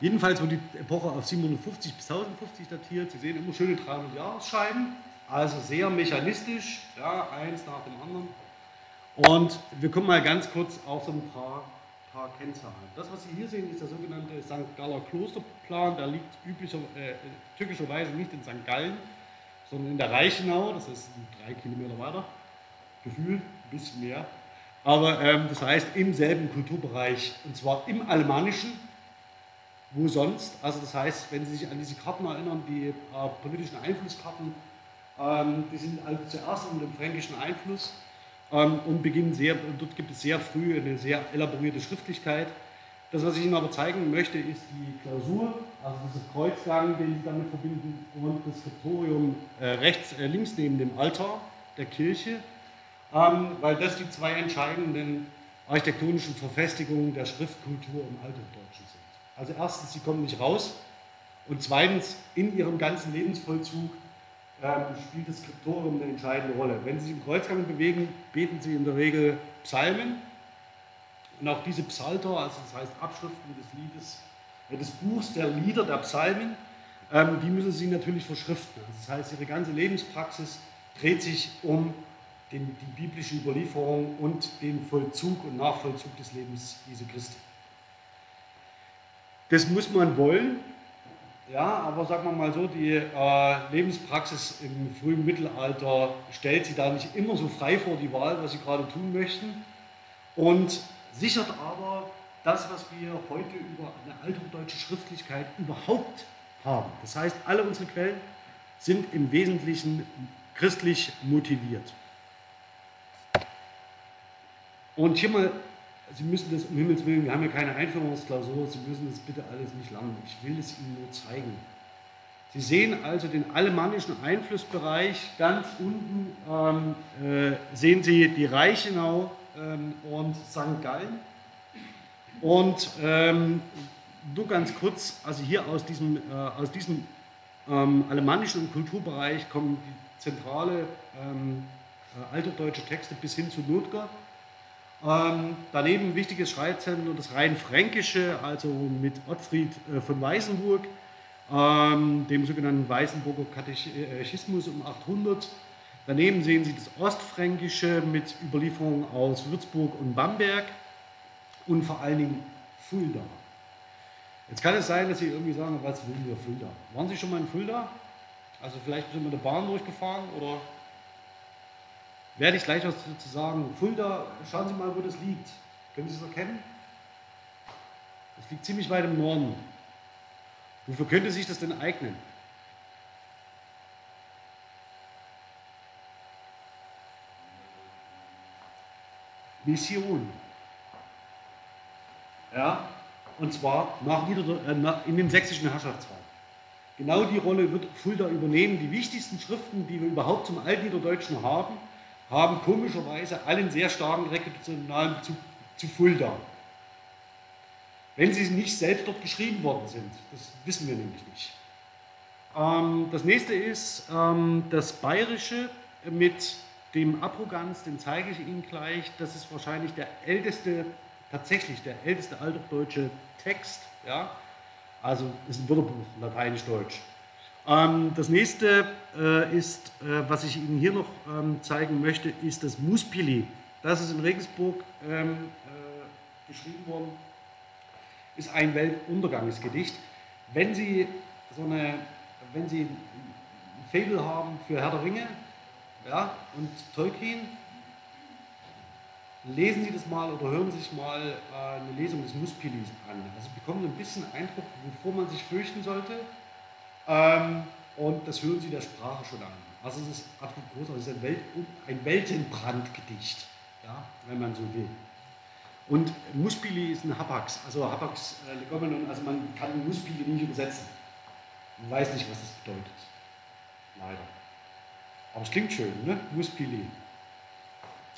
[SPEAKER 1] Jedenfalls wird die Epoche auf 750 bis 1050 datiert. Sie sehen immer schöne 300 Jahresscheiben, also sehr mechanistisch, ja, eins nach dem anderen. Und wir kommen mal ganz kurz auf so ein paar, paar Kennzahlen. Das, was Sie hier sehen, ist der sogenannte St. Galler Klosterplan. Der liegt üblicher, äh, typischerweise nicht in St. Gallen, sondern in der Reichenau. Das ist drei Kilometer weiter. Gefühlt ein bisschen mehr. Aber ähm, das heißt im selben Kulturbereich, und zwar im Alemannischen, wo sonst. Also das heißt, wenn Sie sich an diese Karten erinnern, die äh, politischen Einflusskarten, ähm, die sind also zuerst unter dem fränkischen Einfluss ähm, und beginnen sehr, dort gibt es sehr früh eine sehr elaborierte Schriftlichkeit. Das, was ich Ihnen aber zeigen möchte, ist die Klausur, also dieser Kreuzgang, den Sie damit verbinden, und das Skriptorium äh, rechts, äh, links neben dem Altar der Kirche, ähm, weil das die zwei entscheidenden architektonischen Verfestigungen der Schriftkultur im Althochdeutschen sind. Also erstens, sie kommen nicht raus und zweitens, in ihrem ganzen Lebensvollzug ähm, spielt das Skriptorium eine entscheidende Rolle. Wenn Sie sich im Kreuzgang bewegen, beten Sie in der Regel Psalmen und auch diese Psalter, also das heißt Abschriften des Liedes, äh, des Buchs der Lieder der Psalmen, ähm, die müssen Sie natürlich verschriften. Das heißt, Ihre ganze Lebenspraxis dreht sich um den, die biblische Überlieferung und den Vollzug und Nachvollzug des Lebens Jesu Christi. Das muss man wollen, ja, aber sagen wir mal so, die äh, Lebenspraxis im frühen Mittelalter stellt sie da nicht immer so frei vor die Wahl, was sie gerade tun möchten und sichert aber das, was wir heute über eine althochdeutsche Schriftlichkeit überhaupt haben. Das heißt, alle unsere Quellen sind im Wesentlichen christlich motiviert. Und hier mal, Sie müssen das um Himmels Willen, wir haben ja keine Einführungsklausur, Sie müssen das bitte alles nicht lernen. Ich will es Ihnen nur zeigen. Sie sehen also den alemannischen Einflussbereich. Ganz unten ähm, äh, sehen Sie die Reichenau ähm, und St. Gallen. Und ähm, nur ganz kurz, also hier aus diesem, äh, aus diesem ähm, alemannischen Kulturbereich kommen die zentrale ähm, äh, alterdeutsche Texte bis hin zu Notger. Ähm, daneben wichtiges Schreibzentrum, das Rheinfränkische, also mit Ottfried äh, von Weißenburg, ähm, dem sogenannten Weißenburger Katechismus um 800. Daneben sehen Sie das Ostfränkische mit Überlieferungen aus Würzburg und Bamberg und vor allen Dingen Fulda. Jetzt kann es sein, dass Sie irgendwie sagen, was will wir Fulda? Waren Sie schon mal in Fulda? Also vielleicht sind wir mit der Bahn durchgefahren oder werde ich gleich was zu sagen. Fulda, schauen Sie mal, wo das liegt. Können Sie es erkennen? Das liegt ziemlich weit im Norden. Wofür könnte sich das denn eignen? Mission. Ja, und zwar nach Nieder äh, in den sächsischen Herrschaftsraum. Genau die Rolle wird Fulda übernehmen. Die wichtigsten Schriften, die wir überhaupt zum Altniederdeutschen haben, haben komischerweise allen sehr starken reputationalen Bezug zu Fulda. Wenn sie nicht selbst dort geschrieben worden sind, das wissen wir nämlich nicht. Ähm, das nächste ist ähm, das Bayerische mit dem Abrogans, den zeige ich Ihnen gleich. Das ist wahrscheinlich der älteste, tatsächlich der älteste altdeutsche Text. Ja? Also ist ein Wörterbuch, lateinisch-deutsch. Ähm, das nächste äh, ist, äh, was ich Ihnen hier noch ähm, zeigen möchte, ist das Muspili. Das ist in Regensburg ähm, äh, geschrieben worden, ist ein Weltuntergangsgedicht. Wenn Sie so eine, wenn Sie ein Faible haben für Herr der Ringe ja, und Tolkien, lesen Sie das mal oder hören Sie sich mal eine Lesung des Muspilis an. Also bekommen Sie ein bisschen Eindruck, wovor man sich fürchten sollte ähm, und das hören Sie der Sprache schon an. Also es ist absolut großartig, es ist ein, Welt, ein Weltenbrandgedicht, ja, wenn man so will. Und Muspili ist ein Hapax, also Hapax äh, Legomenon, also man kann Muspili nicht übersetzen. Man weiß nicht, was das bedeutet. Leider. Aber es klingt schön, ne? Muspili.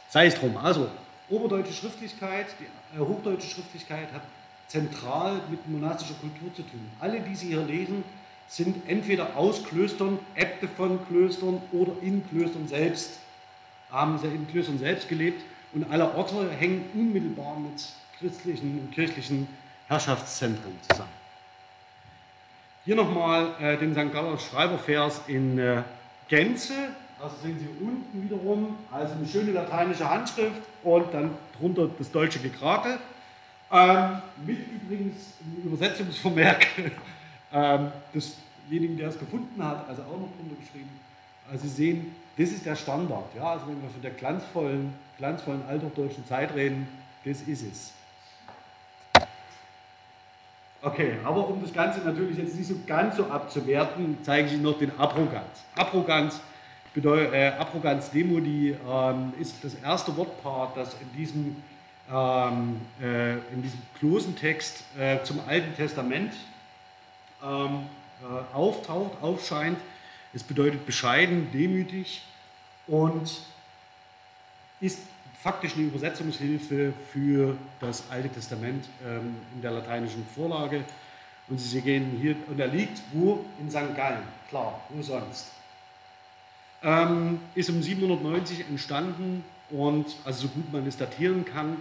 [SPEAKER 1] Sei es drum. Also, oberdeutsche Schriftlichkeit, die äh, hochdeutsche Schriftlichkeit hat zentral mit monastischer Kultur zu tun. Alle, die Sie hier lesen, sind entweder aus Klöstern, Äbte von Klöstern oder in Klöstern selbst, haben sie in Klöstern selbst gelebt und alle Orte hängen unmittelbar mit christlichen und kirchlichen Herrschaftszentren zusammen. Hier nochmal äh, den St. Galler Schreibervers in äh, Gänze. Also sehen Sie unten wiederum, also eine schöne lateinische Handschrift und dann drunter das deutsche Gekrakel. Ähm, mit übrigens einem Übersetzungsvermerk ähm, desjenigen, der es gefunden hat, also auch noch drunter geschrieben. Also Sie sehen, das ist der Standard. Ja? Also wenn wir von der glanzvollen, glanzvollen althochdeutschen Zeit reden, das ist es. Okay, aber um das Ganze natürlich jetzt nicht so ganz so abzuwerten, zeige ich Ihnen noch den Abrogans. Abrogans, äh, Abrogans Demo, die ähm, ist das erste Wortpaar, das in diesem, ähm, äh, in diesem Klosentext äh, zum Alten Testament ähm, äh, auftaucht, aufscheint. Es bedeutet bescheiden, demütig und ist faktisch eine Übersetzungshilfe für das Alte Testament ähm, in der lateinischen Vorlage. Und Sie sehen hier, und er liegt wo? In St. Gallen, klar, wo sonst. Ähm, ist um 790 entstanden und also so gut man es datieren kann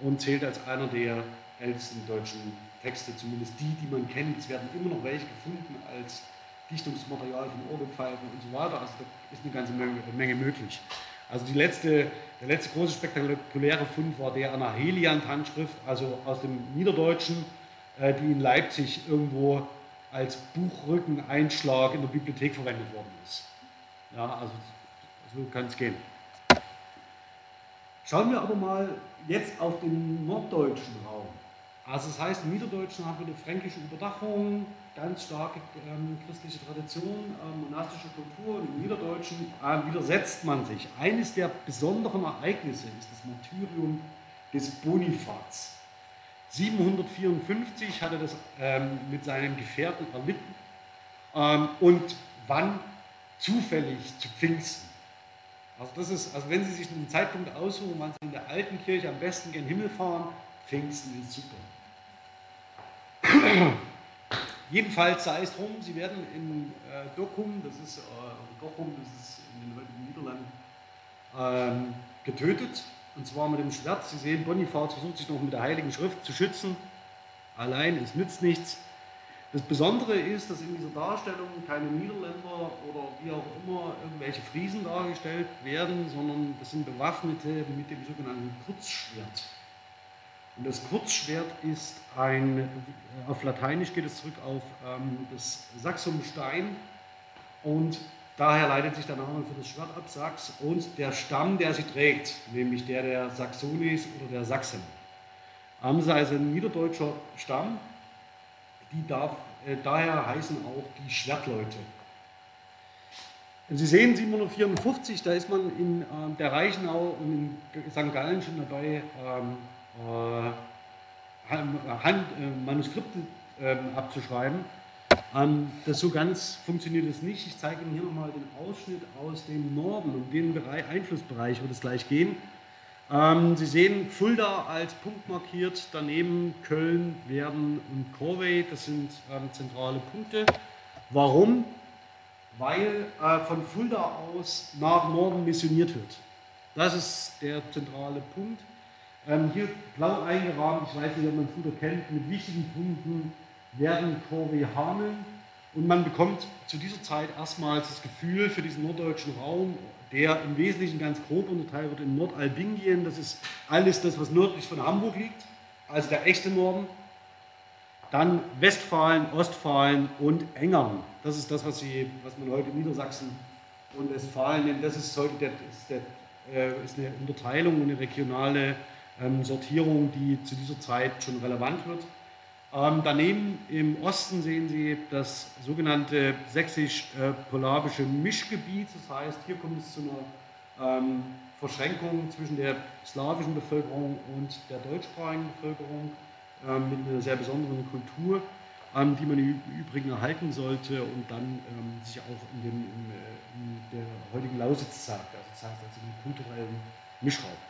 [SPEAKER 1] und zählt als einer der ältesten deutschen Texte, zumindest die, die man kennt. Es werden immer noch welche gefunden als Dichtungsmaterial von Orgelpfeifen und so weiter. Also da ist eine ganze Menge, Menge möglich. Also letzte, der letzte große spektakuläre Fund war der einer Heliant-Handschrift, also aus dem Niederdeutschen, äh, die in Leipzig irgendwo als Buchrückeneinschlag in der Bibliothek verwendet worden ist. Ja, also so kann es gehen. Schauen wir aber mal jetzt auf den norddeutschen Raum. Also das heißt, im Niederdeutschen haben wir eine fränkische Überdachung, ganz starke ähm, christliche Tradition, ähm, monastische Kultur. Und im Niederdeutschen äh, widersetzt man sich. Eines der besonderen Ereignisse ist das Martyrium des Bonifaz. 754 hat er das ähm, mit seinem Gefährten erlitten ähm, und wann zufällig zu Pfingsten. Also, das ist, also wenn Sie sich einen Zeitpunkt aussuchen, wann Sie in der alten Kirche am besten gen Himmel fahren, Pfingsten ist super. Jedenfalls sei es drum, sie werden in äh, Dokum, das ist, äh, Dochum, das ist in den heutigen Niederlanden, ähm, getötet. Und zwar mit dem Schwert. Sie sehen, Bonifaz versucht sich noch mit der Heiligen Schrift zu schützen. Allein, es nützt nichts. Das Besondere ist, dass in dieser Darstellung keine Niederländer oder wie auch immer irgendwelche Friesen dargestellt werden, sondern das sind Bewaffnete mit dem sogenannten Kurzschwert. Und das Kurzschwert ist ein, auf Lateinisch geht es zurück auf ähm, das Saxum Stein und daher leitet sich der Name für das Schwert ab, Sachs, und der Stamm, der sie trägt, nämlich der der Saxonis oder der Sachsen. Das ist ein niederdeutscher Stamm, die darf, äh, daher heißen auch die Schwertleute. Sie sehen 754, da ist man in äh, der Reichenau und in St. Gallen schon dabei, ähm, äh, Hand, äh, Manuskripte ähm, abzuschreiben. Ähm, das so ganz funktioniert es nicht. Ich zeige Ihnen hier nochmal den Ausschnitt aus dem Norden. Um den Bereich, Einflussbereich wird es gleich gehen. Ähm, Sie sehen Fulda als Punkt markiert, daneben Köln, Werden und Corvey. Das sind zentrale Punkte. Warum? Weil äh, von Fulda aus nach Norden missioniert wird. Das ist der zentrale Punkt. Ähm, hier blau eingerahmt, ich weiß nicht, ob man Futter kennt, mit wichtigen Punkten werden Corvée Hameln. Und man bekommt zu dieser Zeit erstmals das Gefühl für diesen norddeutschen Raum, der im Wesentlichen ganz grob unterteilt wird in Nordalbingien. Das ist alles das, was nördlich von Hamburg liegt, also der echte Norden. Dann Westfalen, Ostfalen und Engern. Das ist das, was, sie, was man heute Niedersachsen und Westfalen nennt. Das ist, heute der, ist, der, äh, ist eine Unterteilung und eine regionale ähm, Sortierung, die zu dieser Zeit schon relevant wird. Ähm, daneben im Osten sehen Sie das sogenannte sächsisch-polabische Mischgebiet. Das heißt, hier kommt es zu einer ähm, Verschränkung zwischen der slawischen Bevölkerung und der deutschsprachigen Bevölkerung ähm, mit einer sehr besonderen Kultur, ähm, die man im Übrigen erhalten sollte und dann ähm, sich auch in, dem, in, äh, in, der heutigen Lausitz zeigt, also das heißt also im kulturellen Mischraum.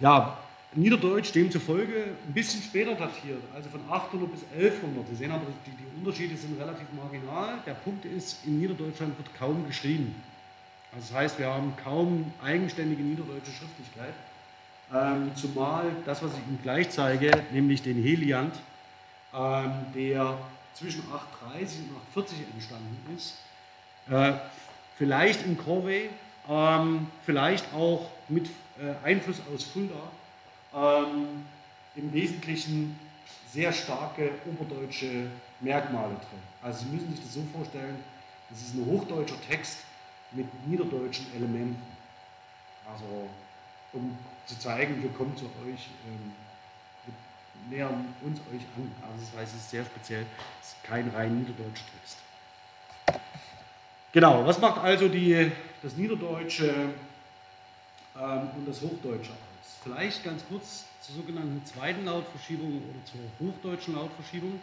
[SPEAKER 1] Ja, Niederdeutsch demzufolge ein bisschen später datiert, also von 800 bis 1100. Sie sehen aber, die, die Unterschiede sind relativ marginal. Der Punkt ist, in Niederdeutschland wird kaum geschrieben. Also das heißt, wir haben kaum eigenständige niederdeutsche Schriftlichkeit. Ähm, zumal das, was ich Ihnen gleich zeige, nämlich den Heliant, ähm, der zwischen 830 und 840 entstanden ist, äh, vielleicht in Corvey, ähm, vielleicht auch mit äh, Einfluss aus Fulda, ähm, im Wesentlichen sehr starke oberdeutsche Merkmale drin. Also Sie müssen sich das so vorstellen, das ist ein hochdeutscher Text mit niederdeutschen Elementen. Also um zu zeigen, wir kommen zu euch, ähm, wir nähern uns euch an. Also das heißt, es ist sehr speziell, es ist kein rein niederdeutscher Text. Genau, was macht also die, das Niederdeutsche ähm, und das Hochdeutsche aus? Vielleicht ganz kurz zur sogenannten zweiten Lautverschiebung oder zur hochdeutschen Lautverschiebung.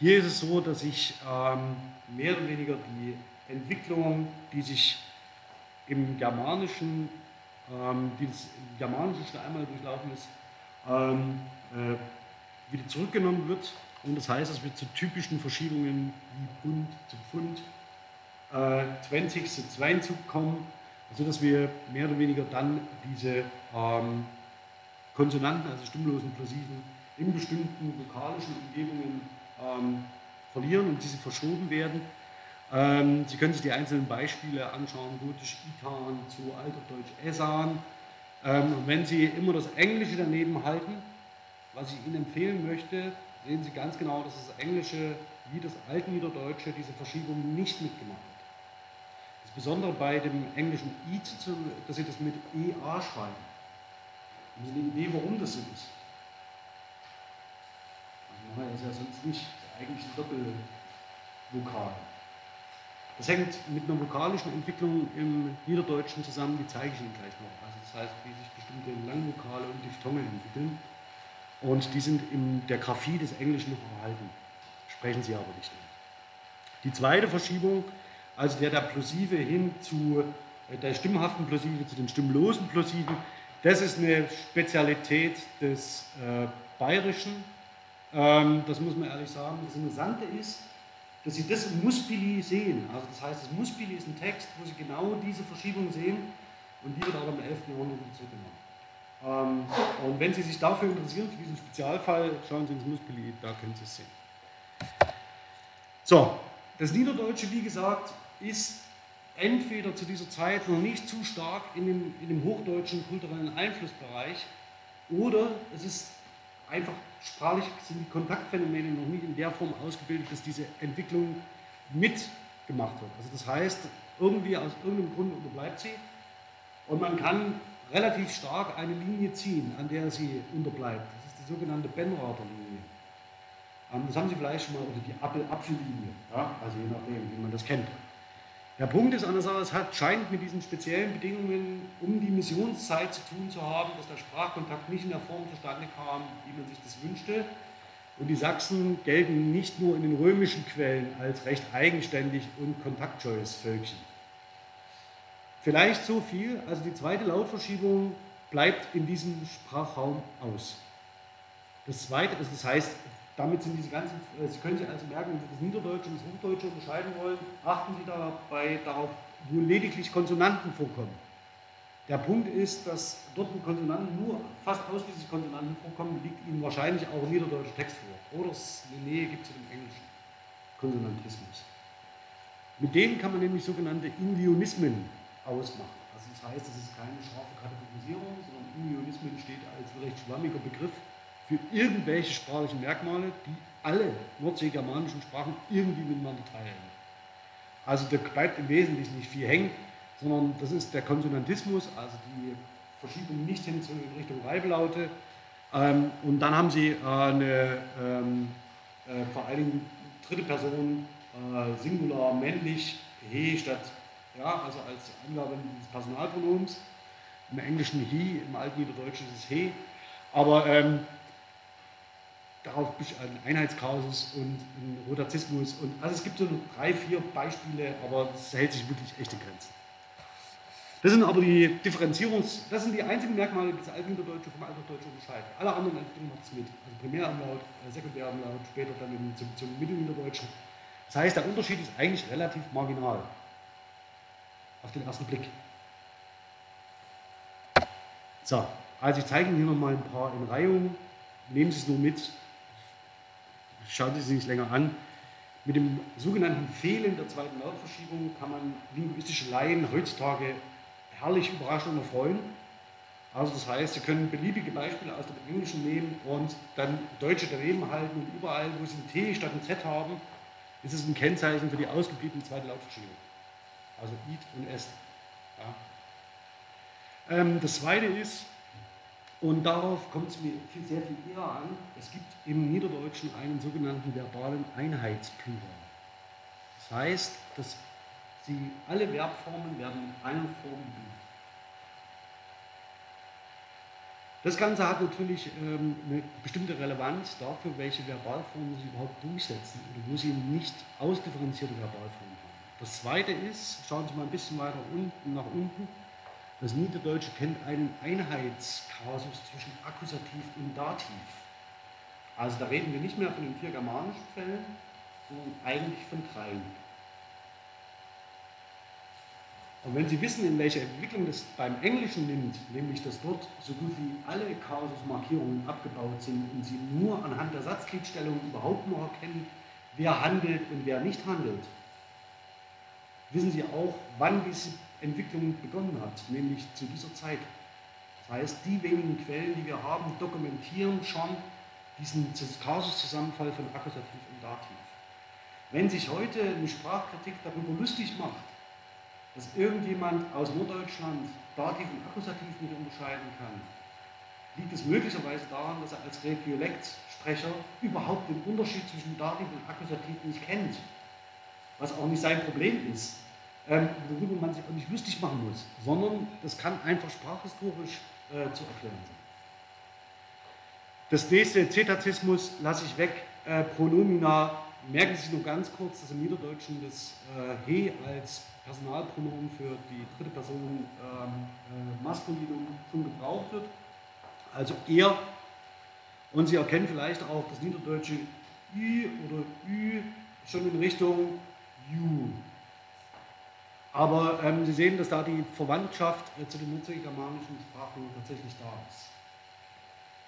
[SPEAKER 1] Hier ist es so, dass ich ähm, mehr oder weniger die Entwicklung, die sich im Germanischen ähm, die das Germanische schon einmal durchlaufen ist, ähm, äh, wieder zurückgenommen wird. Und das heißt, dass wir zu typischen Verschiebungen wie Pfund zu Pfund, äh, 20 zu 2 kommen, sodass wir mehr oder weniger dann diese ähm, Konsonanten, also stimmlosen Plosiven, in bestimmten vokalischen Umgebungen ähm, verlieren und diese verschoben werden. Ähm, Sie können sich die einzelnen Beispiele anschauen, gotisch Itan zu Alterdeutsch Esan. Ähm, wenn Sie immer das Englische daneben halten, was ich Ihnen empfehlen möchte, sehen Sie ganz genau, dass das Englische wie das Altniederdeutsche diese Verschiebung nicht mitgemacht hat. Besondere bei dem englischen Eat, dass Sie das mit EA schreiben. Haben Sie eine Idee, warum das so ist? Also das ja sonst nicht, ist eigentlich ein Doppelvokal. Das hängt mit einer vokalischen Entwicklung im Niederdeutschen zusammen, die zeige ich Ihnen gleich noch. Also das heißt, wie sich bestimmte Langvokale und Diphthonge entwickeln. Und die sind in der Graphie des Englischen noch erhalten. Sprechen sie aber nicht mehr. Die zweite Verschiebung, also der der Plosive hin zu äh, der stimmhaften Plosive zu den stimmlosen Plosiven, das ist eine Spezialität des äh, Bayerischen. Ähm, das muss man ehrlich sagen. Das Interessante ist, dass Sie das im Muspili sehen. Also das heißt, das Muspili ist ein Text, wo Sie genau diese Verschiebung sehen und die wird aber im 11. Jahrhundert zurückgenommen. Ähm, und wenn Sie sich dafür interessieren, für diesen Spezialfall, schauen Sie ins Muspili, da können Sie es sehen. So, das Niederdeutsche, wie gesagt, ist entweder zu dieser Zeit noch nicht zu stark in dem, in dem hochdeutschen kulturellen Einflussbereich oder es ist einfach sprachlich sind die Kontaktphänomene noch nicht in der Form ausgebildet, dass diese Entwicklung mitgemacht wird. Also das heißt, irgendwie aus irgendeinem Grund unterbleibt sie und man kann relativ stark eine Linie ziehen, an der sie unterbleibt. Das ist die sogenannte Benrather Linie. Ähm, das haben Sie vielleicht schon mal, oder die Apfellinie, ja? also je nachdem, wie man das kennt. Der Punkt ist an der Sache, es hat, scheint mit diesen speziellen Bedingungen um die Missionszeit zu tun zu haben, dass der Sprachkontakt nicht in der Form zustande kam, wie man sich das wünschte. Und die Sachsen gelten nicht nur in den römischen Quellen als recht eigenständig und kontaktscheues Völkchen. Vielleicht so viel, also die zweite Lautverschiebung bleibt in diesem Sprachraum aus. Das zweite, also das heißt, damit sind diese ganzen, äh, Sie können sich also merken, wenn Sie das Niederdeutsche und das Hochdeutsche unterscheiden wollen, achten Sie dabei darauf, wo lediglich Konsonanten vorkommen. Der Punkt ist, dass dort wo Konsonanten nur fast ausschließlich Konsonanten vorkommen, liegt Ihnen wahrscheinlich auch ein niederdeutscher Text vor. Oder es eine Nähe gibt zu dem englischen Konsonantismus. Mit denen kann man nämlich sogenannte Indionismen ausmachen. Also das heißt, es ist keine scharfe Kategorisierung, sondern Indionismen steht als recht schwammiger Begriff für irgendwelche sprachlichen Merkmale, die alle nordseegermanischen Sprachen irgendwie miteinander teilen. Also da bleibt im Wesentlichen nicht viel hängen, sondern das ist der Konsonantismus, also die Verschiebung nicht hin in Richtung Reibelaute. Ähm, und dann haben Sie äh, eine ähm, äh, vor allen Dingen dritte Person, äh, Singular, männlich, he statt, ja, also als Angabe des Personalpronoms. Im Englischen he, im Altniederdeutschen ist es he. Aber ähm, darauf ein Einheitskausus und ein Rotazismus. Und, also es gibt so drei, vier Beispiele, aber es hält sich wirklich echte Grenzen. Das sind aber die Differenzierungs-, das sind die einzigen Merkmale, die das Altniederdeutsche vom Alterdeutschen unterscheiden. Alle anderen Entwicklungen macht es mit. Also Primärumlaut, äh, Sekundärumlaut, später dann zum, zum Mittelniederdeutschen. Das heißt, der Unterschied ist eigentlich relativ marginal. Auf den ersten Blick. So, also ich zeige Ihnen hier nochmal ein paar in Reihung. Nehmen Sie es nur mit, schauen Sie sich länger an. Mit dem sogenannten Fehlen der zweiten Lautverschiebung kann man linguistische Laien heutzutage herrlich überraschen und erfreuen. Also das heißt, Sie können beliebige Beispiele aus dem Englischen nehmen und dann Deutsche daneben halten und überall, wo Sie ein T statt ein Z haben, ist es ein Kennzeichen für die ausgebliebene zweite Lautverschiebung. Also Eat und Est. Ja. Ähm, das zweite ist, und darauf kommt es mir viel, sehr viel eher an. Es gibt im Niederdeutschen einen sogenannten verbalen Einheitsplural. Das heißt, dass sie alle Verbformen werden in einer Form bilden. Das Ganze hat natürlich ähm, eine bestimmte Relevanz dafür, welche Verbalformen sich überhaupt durchsetzen oder wo sie nicht ausdifferenzierte Verbalformen haben. Das zweite ist, schauen Sie mal ein bisschen weiter unten nach unten, Das Niederdeutsche kennt einen Einheitskasus zwischen Akkusativ und Dativ. Also da reden wir nicht mehr von den vier germanischen Fällen, sondern eigentlich von dreien. Und wenn Sie wissen, in welcher Entwicklung das beim Englischen nimmt, nämlich dass dort so gut wie alle Kasusmarkierungen abgebaut sind und Sie nur anhand der Satzgliedstellung überhaupt noch erkennen, wer handelt und wer nicht handelt, wissen Sie auch, wann Entwicklung begonnen hat, nämlich zu dieser Zeit. Das heißt, die wenigen Quellen, die wir haben, dokumentieren schon diesen Kasuszusammenfall von Akkusativ und Dativ. Wenn sich heute eine Sprachkritik darüber lustig macht, dass irgendjemand aus Norddeutschland Dativ und Akkusativ nicht unterscheiden kann, liegt es möglicherweise daran, dass er als Regiolektsprecher überhaupt den Unterschied zwischen Dativ und Akkusativ nicht kennt. Was auch nicht sein Problem ist, ähm, worüber man sich auch nicht lustig machen muss, sondern das kann einfach sprachhistorisch äh, zu erklären sein. Das nächste Zetazismus lasse ich weg. Äh, Pronomina, merken Sie sich nur ganz kurz, dass im Niederdeutschen das äh, he als Personalpronomen für die dritte Person ähm, äh, Maskulinum schon gebraucht wird. Also er. Und Sie erkennen vielleicht auch das niederdeutsche Ü oder Ü schon in Richtung Ju. Aber ähm, Sie sehen, dass da die Verwandtschaft äh, zu den nordgermanischen Sprachen tatsächlich da ist.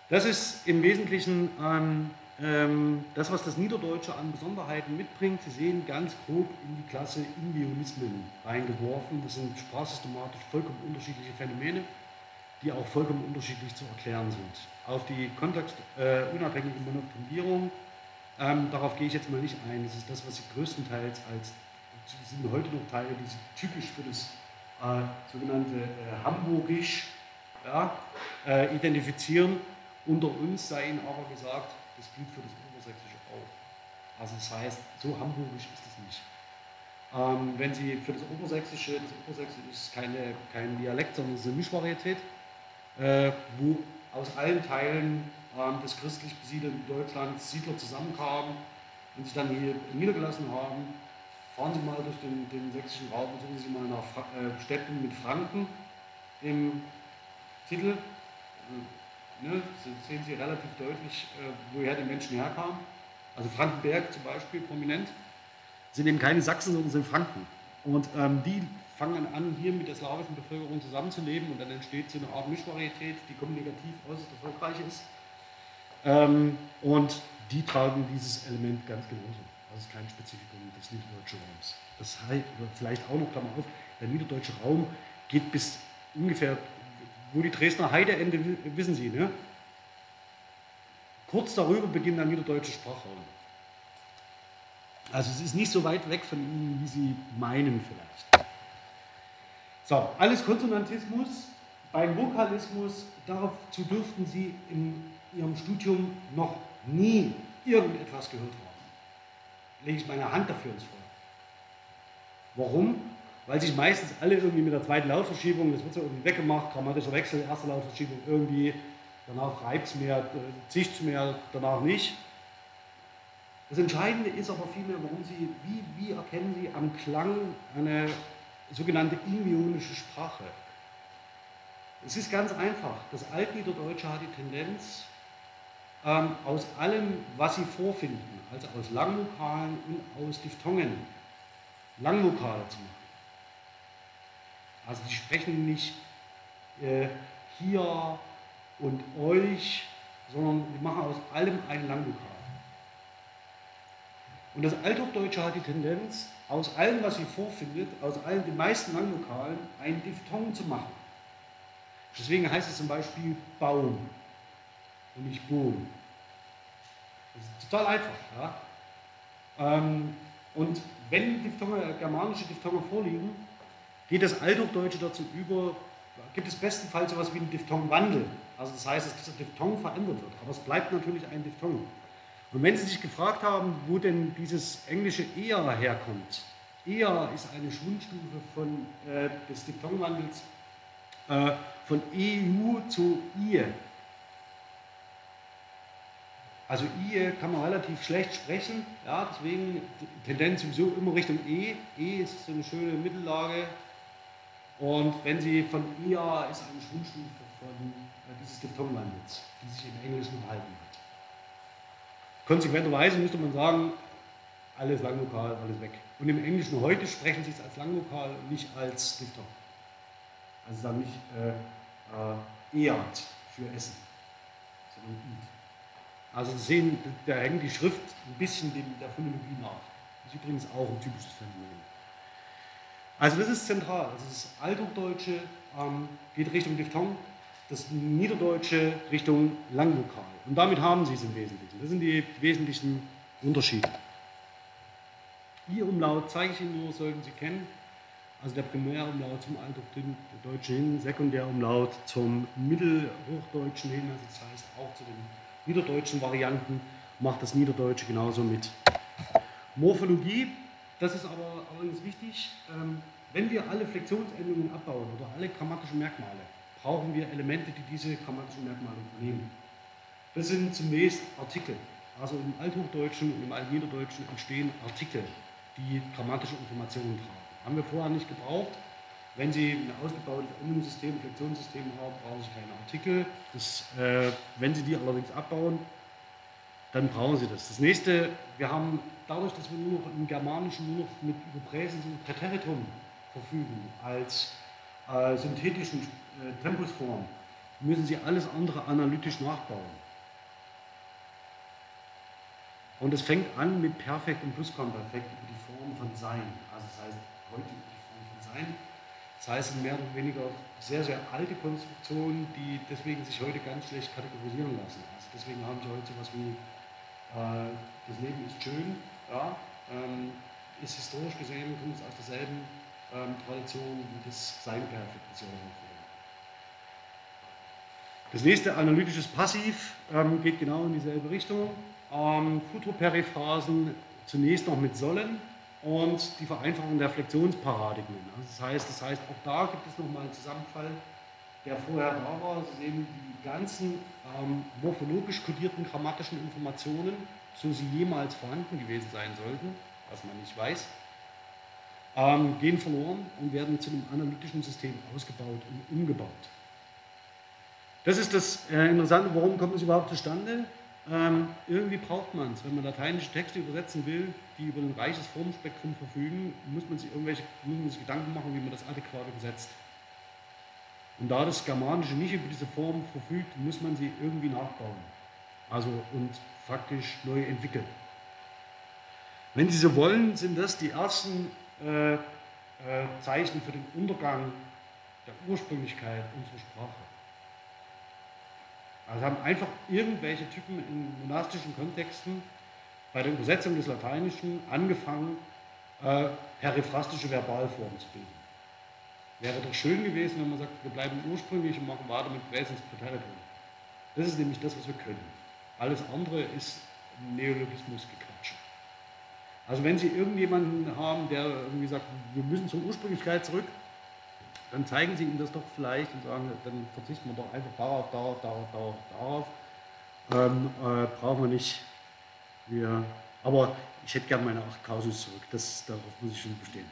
[SPEAKER 1] Das ist im Wesentlichen ähm, ähm, das, was das Niederdeutsche an Besonderheiten mitbringt. Sie sehen ganz grob in die Klasse Indionismen reingeworfen. Das sind sprachsystematisch vollkommen unterschiedliche Phänomene, die auch vollkommen unterschiedlich zu erklären sind. Auf die kontextunabhängige äh, Monophthongierung, ähm, darauf gehe ich jetzt mal nicht ein. Das ist das, was Sie größtenteils als, sind heute noch Teile, die Sie typisch für das äh, sogenannte äh, Hamburgisch ja, äh, identifizieren. Unter uns sei Ihnen aber gesagt, das gilt für das Obersächsische auch. Also das heißt, so hamburgisch ist es nicht. Ähm, wenn Sie für das Obersächsische, das Obersächsische ist keine, kein Dialekt, sondern es ist eine Mischvarietät, äh, wo aus allen Teilen ähm, des christlich besiedelten Deutschlands Siedler zusammenkamen und sich dann hier niedergelassen haben. Fahren Sie mal durch den, den sächsischen Raum und suchen Sie mal nach Fra äh, Städten mit Franken im Titel. Ne, sehen Sie relativ deutlich, äh, woher die Menschen herkamen. Also Frankenberg zum Beispiel, prominent, sind eben keine Sachsen, sondern sind Franken. Und ähm, die fangen an, hier mit der slawischen Bevölkerung zusammenzuleben und dann entsteht so eine Art Mischvarietät, die kommunikativ äußerst erfolgreich ist. Ähm, und die tragen dieses Element ganz genauso. Das ist kein Spezifikum des niederdeutschen Raums. Das heißt, vielleicht auch noch, Klammer auf, der niederdeutsche Raum geht bis ungefähr wo die Dresdner Heide endet, wissen Sie, ne? Kurz darüber beginnt dann wieder deutsche Sprachraum. Also es ist nicht so weit weg von Ihnen, wie Sie meinen vielleicht. So, alles Konsonantismus. Beim Vokalismus, dazu dürften Sie in Ihrem Studium noch nie irgendetwas gehört haben. Lege ich meine Hand dafür ins Feuer. Warum? weil sich meistens alle irgendwie mit der zweiten Lautverschiebung, das wird so irgendwie weggemacht, grammatischer Wechsel, erste Lautverschiebung irgendwie, danach reibt es mehr, äh, zischt es mehr, danach nicht. Das Entscheidende ist aber vielmehr, warum Sie, wie, wie erkennen Sie am Klang eine sogenannte imionische Sprache? Es ist ganz einfach. Das Altniederdeutsche hat die Tendenz, ähm, aus allem, was Sie vorfinden, also aus Langvokalen und aus Diphthongen, Langvokale zu machen. Also sie sprechen nicht äh, hier und euch, sondern die machen aus allem ein Langvokal. Und das Althochdeutsche hat die Tendenz, aus allem, was sie vorfindet, aus allen den meisten Langvokalen, ein Diphthong zu machen. Deswegen heißt es zum Beispiel Baum und nicht Bohm. Das ist total einfach. Ja? Ähm, und wenn Diphthonge, germanische Diphthonge vorliegen, geht das Althochdeutsche dazu über, gibt es bestenfalls etwas wie einen Diphthongwandel. Also das heißt, dass dieser Diphthong verändert wird. Aber es bleibt natürlich ein Diphthong. Und wenn Sie sich gefragt haben, wo denn dieses englische eher herkommt, eher ist eine Schwundstufe von, äh, des Diphthongwandels äh, von EU zu IE. Also IE kann man relativ schlecht sprechen, ja, deswegen Tendenz sowieso immer Richtung E. E ist so eine schöne Mittellage, Und wenn Sie von IA ist eine Schwungstufe von äh, dieses Diphthongwandels, die sich im Englischen erhalten hat. Konsequenterweise müsste man sagen, alles Langvokal, alles weg. Und im Englischen heute sprechen sie es als Langvokal und nicht als Diphthong. Also sagen nicht äh, äh, Eat für Essen, sondern Eat. Also Sie sehen, da hängt die Schrift ein bisschen der Phonologie nach. Das ist übrigens auch ein typisches Phänomen. Also das ist zentral. Also das Althochdeutsche ähm, geht Richtung Diphthong, das Niederdeutsche Richtung Langvokal. Und damit haben Sie es im Wesentlichen. Das sind die wesentlichen Unterschiede. I-Umlaut zeige ich Ihnen nur, sollten Sie kennen. Also der Primärumlaut zum Althochdeutschen hin, Sekundärumlaut zum Mittelhochdeutschen hin, also das heißt auch zu den niederdeutschen Varianten macht das Niederdeutsche genauso mit. Morphologie, das ist aber allerdings wichtig. Ähm, wenn wir alle Flexionsendungen abbauen oder alle grammatischen Merkmale, brauchen wir Elemente, die diese grammatischen Merkmale übernehmen. Das sind zunächst Artikel. Also im Althochdeutschen und im Altniederdeutschen entstehen Artikel, die grammatische Informationen tragen. Haben wir vorher nicht gebraucht. Wenn Sie ein ausgebautes Endungssystem, Flexionssystem haben, brauchen Sie keine Artikel. Das, äh, wenn Sie die allerdings abbauen, dann brauchen Sie das. Das nächste, wir haben dadurch, dass wir nur noch im Germanischen nur noch mit Überpräsens und Präteritum verfügen, als äh, synthetischen äh, Tempusform, müssen Sie alles andere analytisch nachbauen. Und es fängt an mit Perfekt und Plusquamperfekt über die Form von Sein. Also das heißt, heute über die Form von Sein. Das heißt, es sind mehr oder weniger sehr, sehr alte Konstruktionen, die deswegen sich heute ganz schlecht kategorisieren lassen. Also deswegen haben sie heute sowas wie äh, das Leben ist schön, ja, ähm, ist historisch gesehen, kommt es aus derselben ähm, Tradition wie das Sein perfekt, das nächste analytisches Passiv ähm, geht genau in dieselbe Richtung. Ähm, Futurperiphrasen zunächst noch mit sollen und die Vereinfachung der Flexionsparadigmen. Also das, heißt, das heißt, auch da gibt es nochmal einen Zusammenfall, der vorher da war. Sie sehen die ganzen ähm, morphologisch kodierten grammatischen Informationen, so sie jemals vorhanden gewesen sein sollten, was man nicht weiß, ähm, gehen verloren und werden zu einem analytischen System ausgebaut und umgebaut. Das ist das äh, Interessante, warum kommt es überhaupt zustande? Ähm, irgendwie braucht man es. Wenn man lateinische Texte übersetzen will, die über ein reiches Formspektrum verfügen, muss man sich irgendwelche muss man sich Gedanken machen, wie man das adäquat übersetzt. Und da das Germanische nicht über diese Form verfügt, muss man sie irgendwie nachbauen. Also und faktisch neu entwickeln. Wenn Sie so wollen, sind das die ersten äh, äh, Zeichen für den Untergang der Ursprünglichkeit unserer Sprache. Also haben einfach irgendwelche Typen in monastischen Kontexten bei der Übersetzung des Lateinischen angefangen, äh, periphrastische Verbalformen zu bilden. Wäre doch schön gewesen, wenn man sagt, wir bleiben ursprünglich und machen weiter mit Präsens Präteritum. Das ist nämlich das, was wir können. Alles andere ist Neologismusgequatsch. Also wenn Sie irgendjemanden haben, der irgendwie sagt, wir müssen zur Ursprünglichkeit zurück, dann zeigen Sie ihm das doch vielleicht und sagen, dann verzichten wir doch einfach darauf, darauf, darauf, darauf, darauf. Ähm, äh, brauchen wir nicht. Wir, aber ich hätte gerne meine acht Kausus zurück, das, darauf muss ich schon bestehen.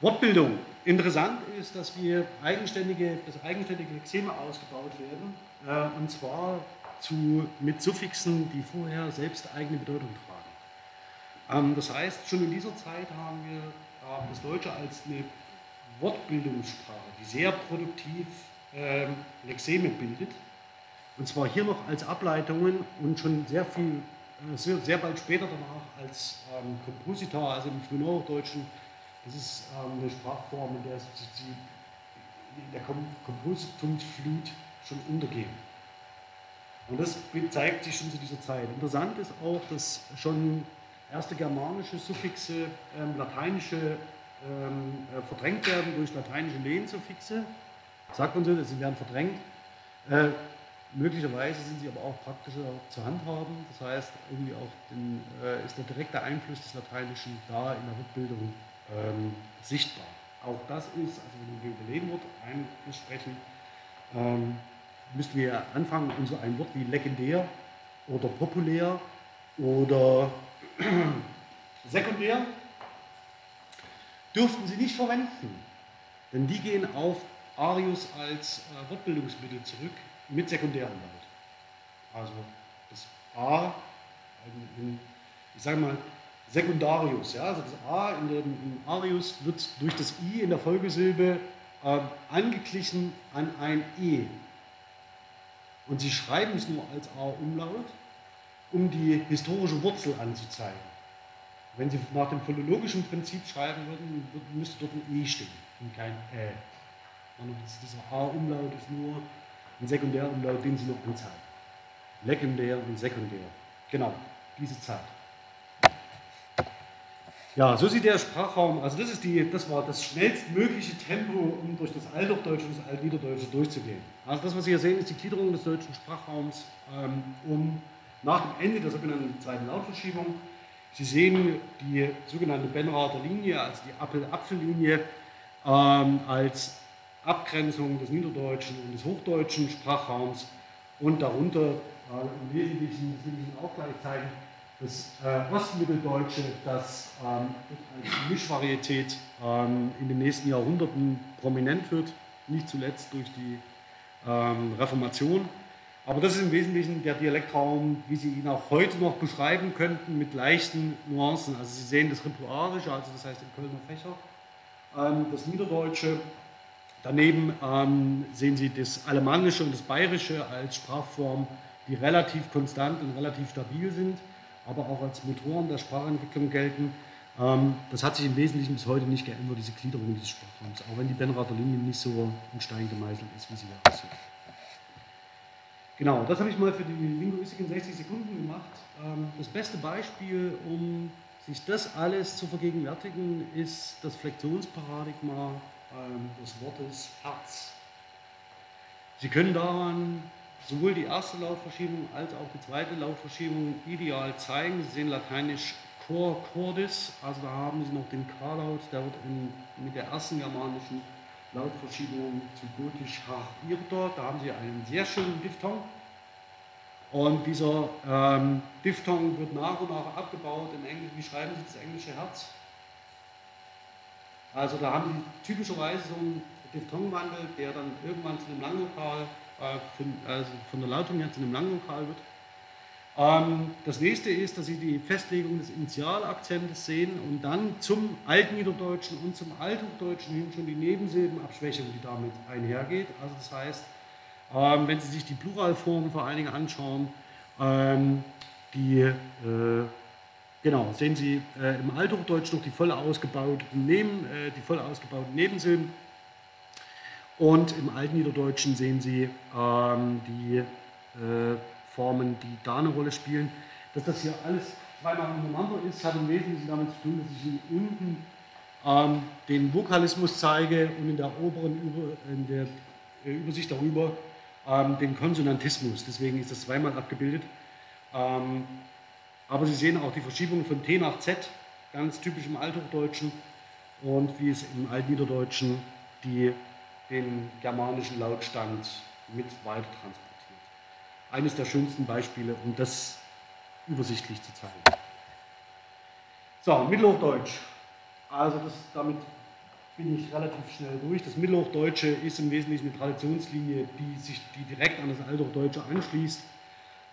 [SPEAKER 1] Wortbildung. Interessant ist, dass wir eigenständige, dass eigenständige Lexeme ausgebaut werden, äh, und zwar zu, mit Suffixen, die vorher selbst eigene Bedeutung tragen. Ähm, das heißt, schon in dieser Zeit haben wir äh, das Deutsche als eine Wortbildungssprache, die sehr produktiv ähm, Lexeme bildet. Und zwar hier noch als Ableitungen und schon sehr viel, äh, sehr, sehr, bald später danach als ähm, Kompositor, also im Frühneuhochdeutschen. Das ist ähm, eine Sprachform, in der die, der Kom Kompositionsflut schon untergehen. Und das zeigt sich schon zu dieser Zeit. Interessant ist auch, dass schon erste germanische Suffixe, ähm, lateinische ähm, äh, verdrängt werden durch lateinische Lehensuffixe. Sagt man so, sie werden verdrängt. Äh, möglicherweise sind sie aber auch praktischer zu handhaben. Das heißt, irgendwie auch den, äh, ist der direkte Einfluss des Lateinischen da in der Rückbildung ähm, sichtbar. Auch das ist, also wenn wir über Lehnwort sprechen, ähm, müssten wir anfangen, und so ein Wort wie legendär oder populär oder sekundär dürften sie nicht verwenden. Denn die gehen auf Arius als äh, Wortbildungsmittel zurück mit sekundärem Laut. Also das A, in, ich sage mal Sekundarius, ja, also das A in dem in Arius wird durch das I in der Folgesilbe äh, angeglichen an ein E. Und sie schreiben es nur als A-Umlaut, um die historische Wurzel anzuzeigen. Wenn Sie nach dem philologischen Prinzip schreiben würden, müsste dort ein E stehen und kein Ä. Und dieser A-Umlaut ist nur ein Sekundärumlaut, den Sie noch anzeigen. Lekundär und sekundär. Genau, diese Zeit. Ja, so sieht der Sprachraum, also das, ist die, das war das schnellstmögliche Tempo, um durch das Althochdeutsche und das Altniederdeutsche durchzugehen. Also das, was Sie hier sehen, ist die Gliederung des deutschen Sprachraums ähm, um nach dem Ende der sogenannten zweiten Lautverschiebung. Sie sehen die sogenannte Benrather Linie, also die Apfel-Apfel-Linie, ähm, als Abgrenzung des niederdeutschen und des hochdeutschen Sprachraums und darunter äh, im Wesentlichen, das will ich Ihnen auch gleich zeigen, das äh, Ostmitteldeutsche, das ähm, als Mischvarietät ähm, in den nächsten Jahrhunderten prominent wird, nicht zuletzt durch die ähm, Reformation. Aber das ist im Wesentlichen der Dialektraum, wie Sie ihn auch heute noch beschreiben könnten, mit leichten Nuancen. Also Sie sehen das Rituarische, also das heißt im Kölner Fächer, ähm, das Niederdeutsche. Daneben ähm, sehen Sie das Alemannische und das Bayerische als Sprachform, die relativ konstant und relativ stabil sind, aber auch als Motoren der Sprachentwicklung gelten. Ähm, das hat sich im Wesentlichen bis heute nicht geändert, diese Gliederung dieses Sprachraums, auch wenn die Benrather Linie nicht so in Stein gemeißelt ist, wie sie hier aussieht. Genau, das habe ich mal für die Linguistik in 60 Sekunden gemacht. Ähm, das beste Beispiel, um sich das alles zu vergegenwärtigen, ist das Flexionsparadigma des Wortes Herz. Sie können daran sowohl die erste Lautverschiebung als auch die zweite Lautverschiebung ideal zeigen. Sie sehen lateinisch Cor cordis, also da haben Sie noch den K-Laut, der wird in, mit der ersten germanischen Lautverschiebung zu gotisch H. Da haben Sie einen sehr schönen Diphthong. Und dieser ähm, Diphthong wird nach und nach abgebaut. In Englisch, wie schreiben Sie das englische Herz? Also da haben Sie typischerweise so einen Diphthongwandel, der dann irgendwann zu einem Langlokal, äh, also von der Lautung her zu einem Langlokal wird. Ähm, das nächste ist, dass Sie die Festlegung des Initialakzentes sehen und dann zum Altniederdeutschen und zum Althochdeutschen hin schon die Nebensilbenabschwächung, die damit einhergeht. Also das heißt, ähm, wenn Sie sich die Pluralformen vor allen Dingen anschauen, ähm, die, äh, genau, sehen Sie äh, im Althochdeutsch noch die voll ausgebauten, Neben, äh, die voll ausgebauten Nebensilben und im Altniederdeutschen sehen Sie ähm, die äh, Formen, die da eine Rolle spielen. Dass das hier alles zweimal untereinander ist, hat im Wesentlichen damit zu tun, dass ich Ihnen unten ähm, den Vokalismus zeige und in der oberen Über, in der äh, Übersicht darüber ähm, den Konsonantismus. Deswegen ist das zweimal abgebildet. Aber Sie sehen auch die Verschiebung von T nach Z, ganz typisch im Althochdeutschen und wie es im Altniederdeutschen die, den germanischen Lautstand mit weiter transportiert eines der schönsten Beispiele, um das übersichtlich zu zeigen. So, Mittelhochdeutsch. Also das, damit bin ich relativ schnell durch. Das Mittelhochdeutsche ist im Wesentlichen eine Traditionslinie, die sich die direkt an das Althochdeutsche anschließt.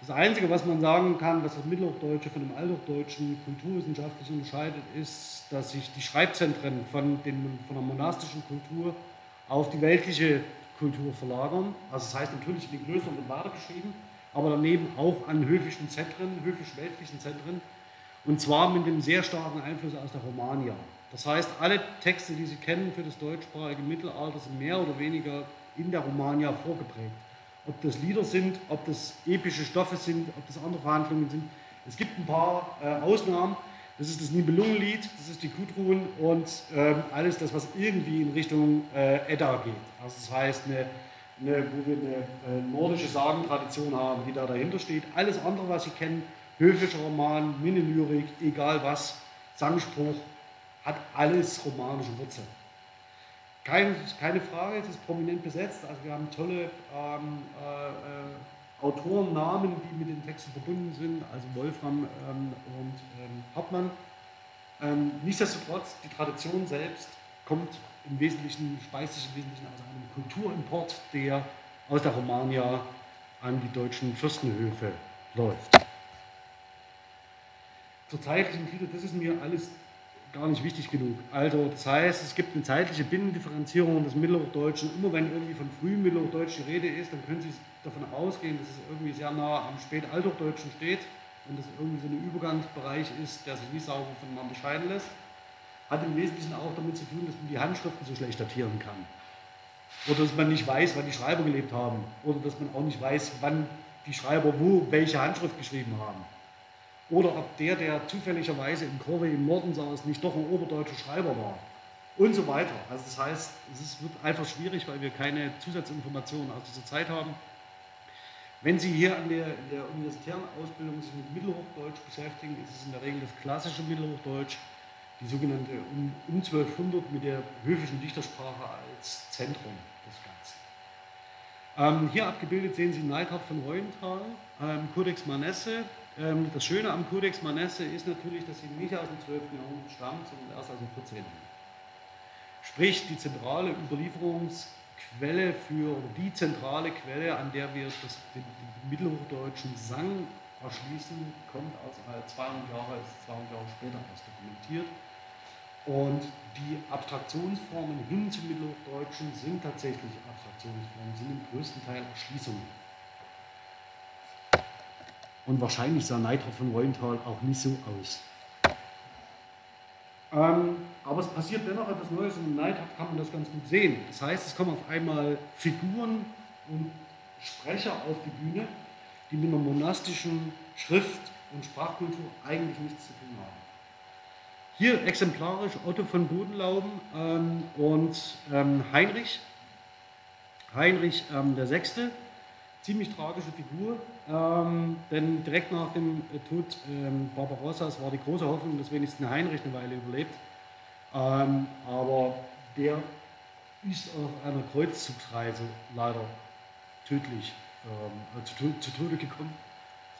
[SPEAKER 1] Das Einzige, was man sagen kann, was das Mittelhochdeutsche von dem Althochdeutschen kulturwissenschaftlich unterscheidet, ist, dass sich die Schreibzentren von, den, von der monastischen Kultur auf die weltliche Kultur verlagern. Also das heißt natürlich in den Klöstern wird weitergeschrieben, aber daneben auch an höfischen Zentren, höfisch-weltlichen Zentren. Und zwar mit einem sehr starken Einfluss aus der Romania. Das heißt, alle Texte, die Sie kennen für das deutschsprachige Mittelalter, sind mehr oder weniger in der Romania vorgeprägt. Ob das Lieder sind, ob das epische Stoffe sind, ob das andere Verhandlungen sind. Es gibt ein paar äh, Ausnahmen. Das ist das Nibelungenlied, das ist die Gudrun und äh, alles das, was irgendwie in Richtung äh, Edda geht. Also das heißt, eine eine, wo wir eine äh, nordische Sagentradition haben, die da dahinter steht. Alles andere, was Sie kennen, höfischer Roman, Mini-Lyrik, egal was, Sangspruch, hat alles romanische Wurzeln. Keine, keine Frage, es ist prominent besetzt. Also wir haben tolle ähm, äh, äh, Autorennamen, die mit den Texten verbunden sind, also Wolfram ähm, und ähm, Hartmann. Ähm, nichtsdestotrotz, die Tradition selbst kommt im Wesentlichen, speist sich im Wesentlichen aus einem Kulturimport, der aus der Romagna an die deutschen Fürstenhöfe läuft. Zur zeitlichen Gliederung, das ist mir alles gar nicht wichtig genug. Also das heißt, es gibt eine zeitliche Binnendifferenzierung des Mittelhochdeutschen. Immer wenn irgendwie von frühem Mittelhochdeutsch die Rede ist, dann können Sie davon ausgehen, dass es irgendwie sehr nah am Spätalthochdeutschen steht und das irgendwie so ein Übergangsbereich ist, der sich nicht sauber voneinander scheiden lässt. Hat im Wesentlichen auch damit zu tun, dass man die Handschriften so schlecht datieren kann. Oder dass man nicht weiß, wann die Schreiber gelebt haben. Oder dass man auch nicht weiß, wann die Schreiber wo welche Handschrift geschrieben haben oder ob der, der zufälligerweise in Korwe im Norden saß, nicht doch ein oberdeutscher Schreiber war und so weiter. Also das heißt, es wird einfach schwierig, weil wir keine Zusatzinformationen aus dieser Zeit haben. Wenn Sie hier an der, in der universitären Ausbildung sich mit Mittelhochdeutsch beschäftigen, ist es in der Regel das klassische Mittelhochdeutsch, die sogenannte um, um 1200 mit der höfischen Dichtersprache als Zentrum des Ganzen. Ähm, hier abgebildet sehen Sie Neidhard von Reuenthal, ähm, Codex Manesse, das Schöne am Codex Manesse ist natürlich, dass sie nicht aus dem 12. Jahrhundert stammt, sondern erst aus dem 14. Sprich, die zentrale Überlieferungsquelle für, die zentrale Quelle, an der wir das, den, den mittelhochdeutschen Sang erschließen, kommt aus 200 Jahre, ist 200 Jahre später erst dokumentiert. Und die Abstraktionsformen hin zum Mittelhochdeutschen sind tatsächlich Abstraktionsformen, sind im größten Teil Erschließungen. Und wahrscheinlich sah Neidhard von Reuenthal auch nicht so aus. Ähm, aber es passiert dennoch etwas Neues und in Neidhard kann man das ganz gut sehen. Das heißt, es kommen auf einmal Figuren und Sprecher auf die Bühne, die mit einer monastischen Schrift und Sprachkultur eigentlich nichts zu tun haben. Hier exemplarisch Otto von Bodenlauben ähm, und ähm, Heinrich, Heinrich ähm, der Sechste, ziemlich tragische Figur, ähm, denn direkt nach dem Tod ähm, Barbarossas war die große Hoffnung, dass wenigstens Heinrich eine Weile überlebt. Ähm, aber der ist auf einer Kreuzzugsreise leider tödlich ähm, äh, zu, zu, Tode gekommen.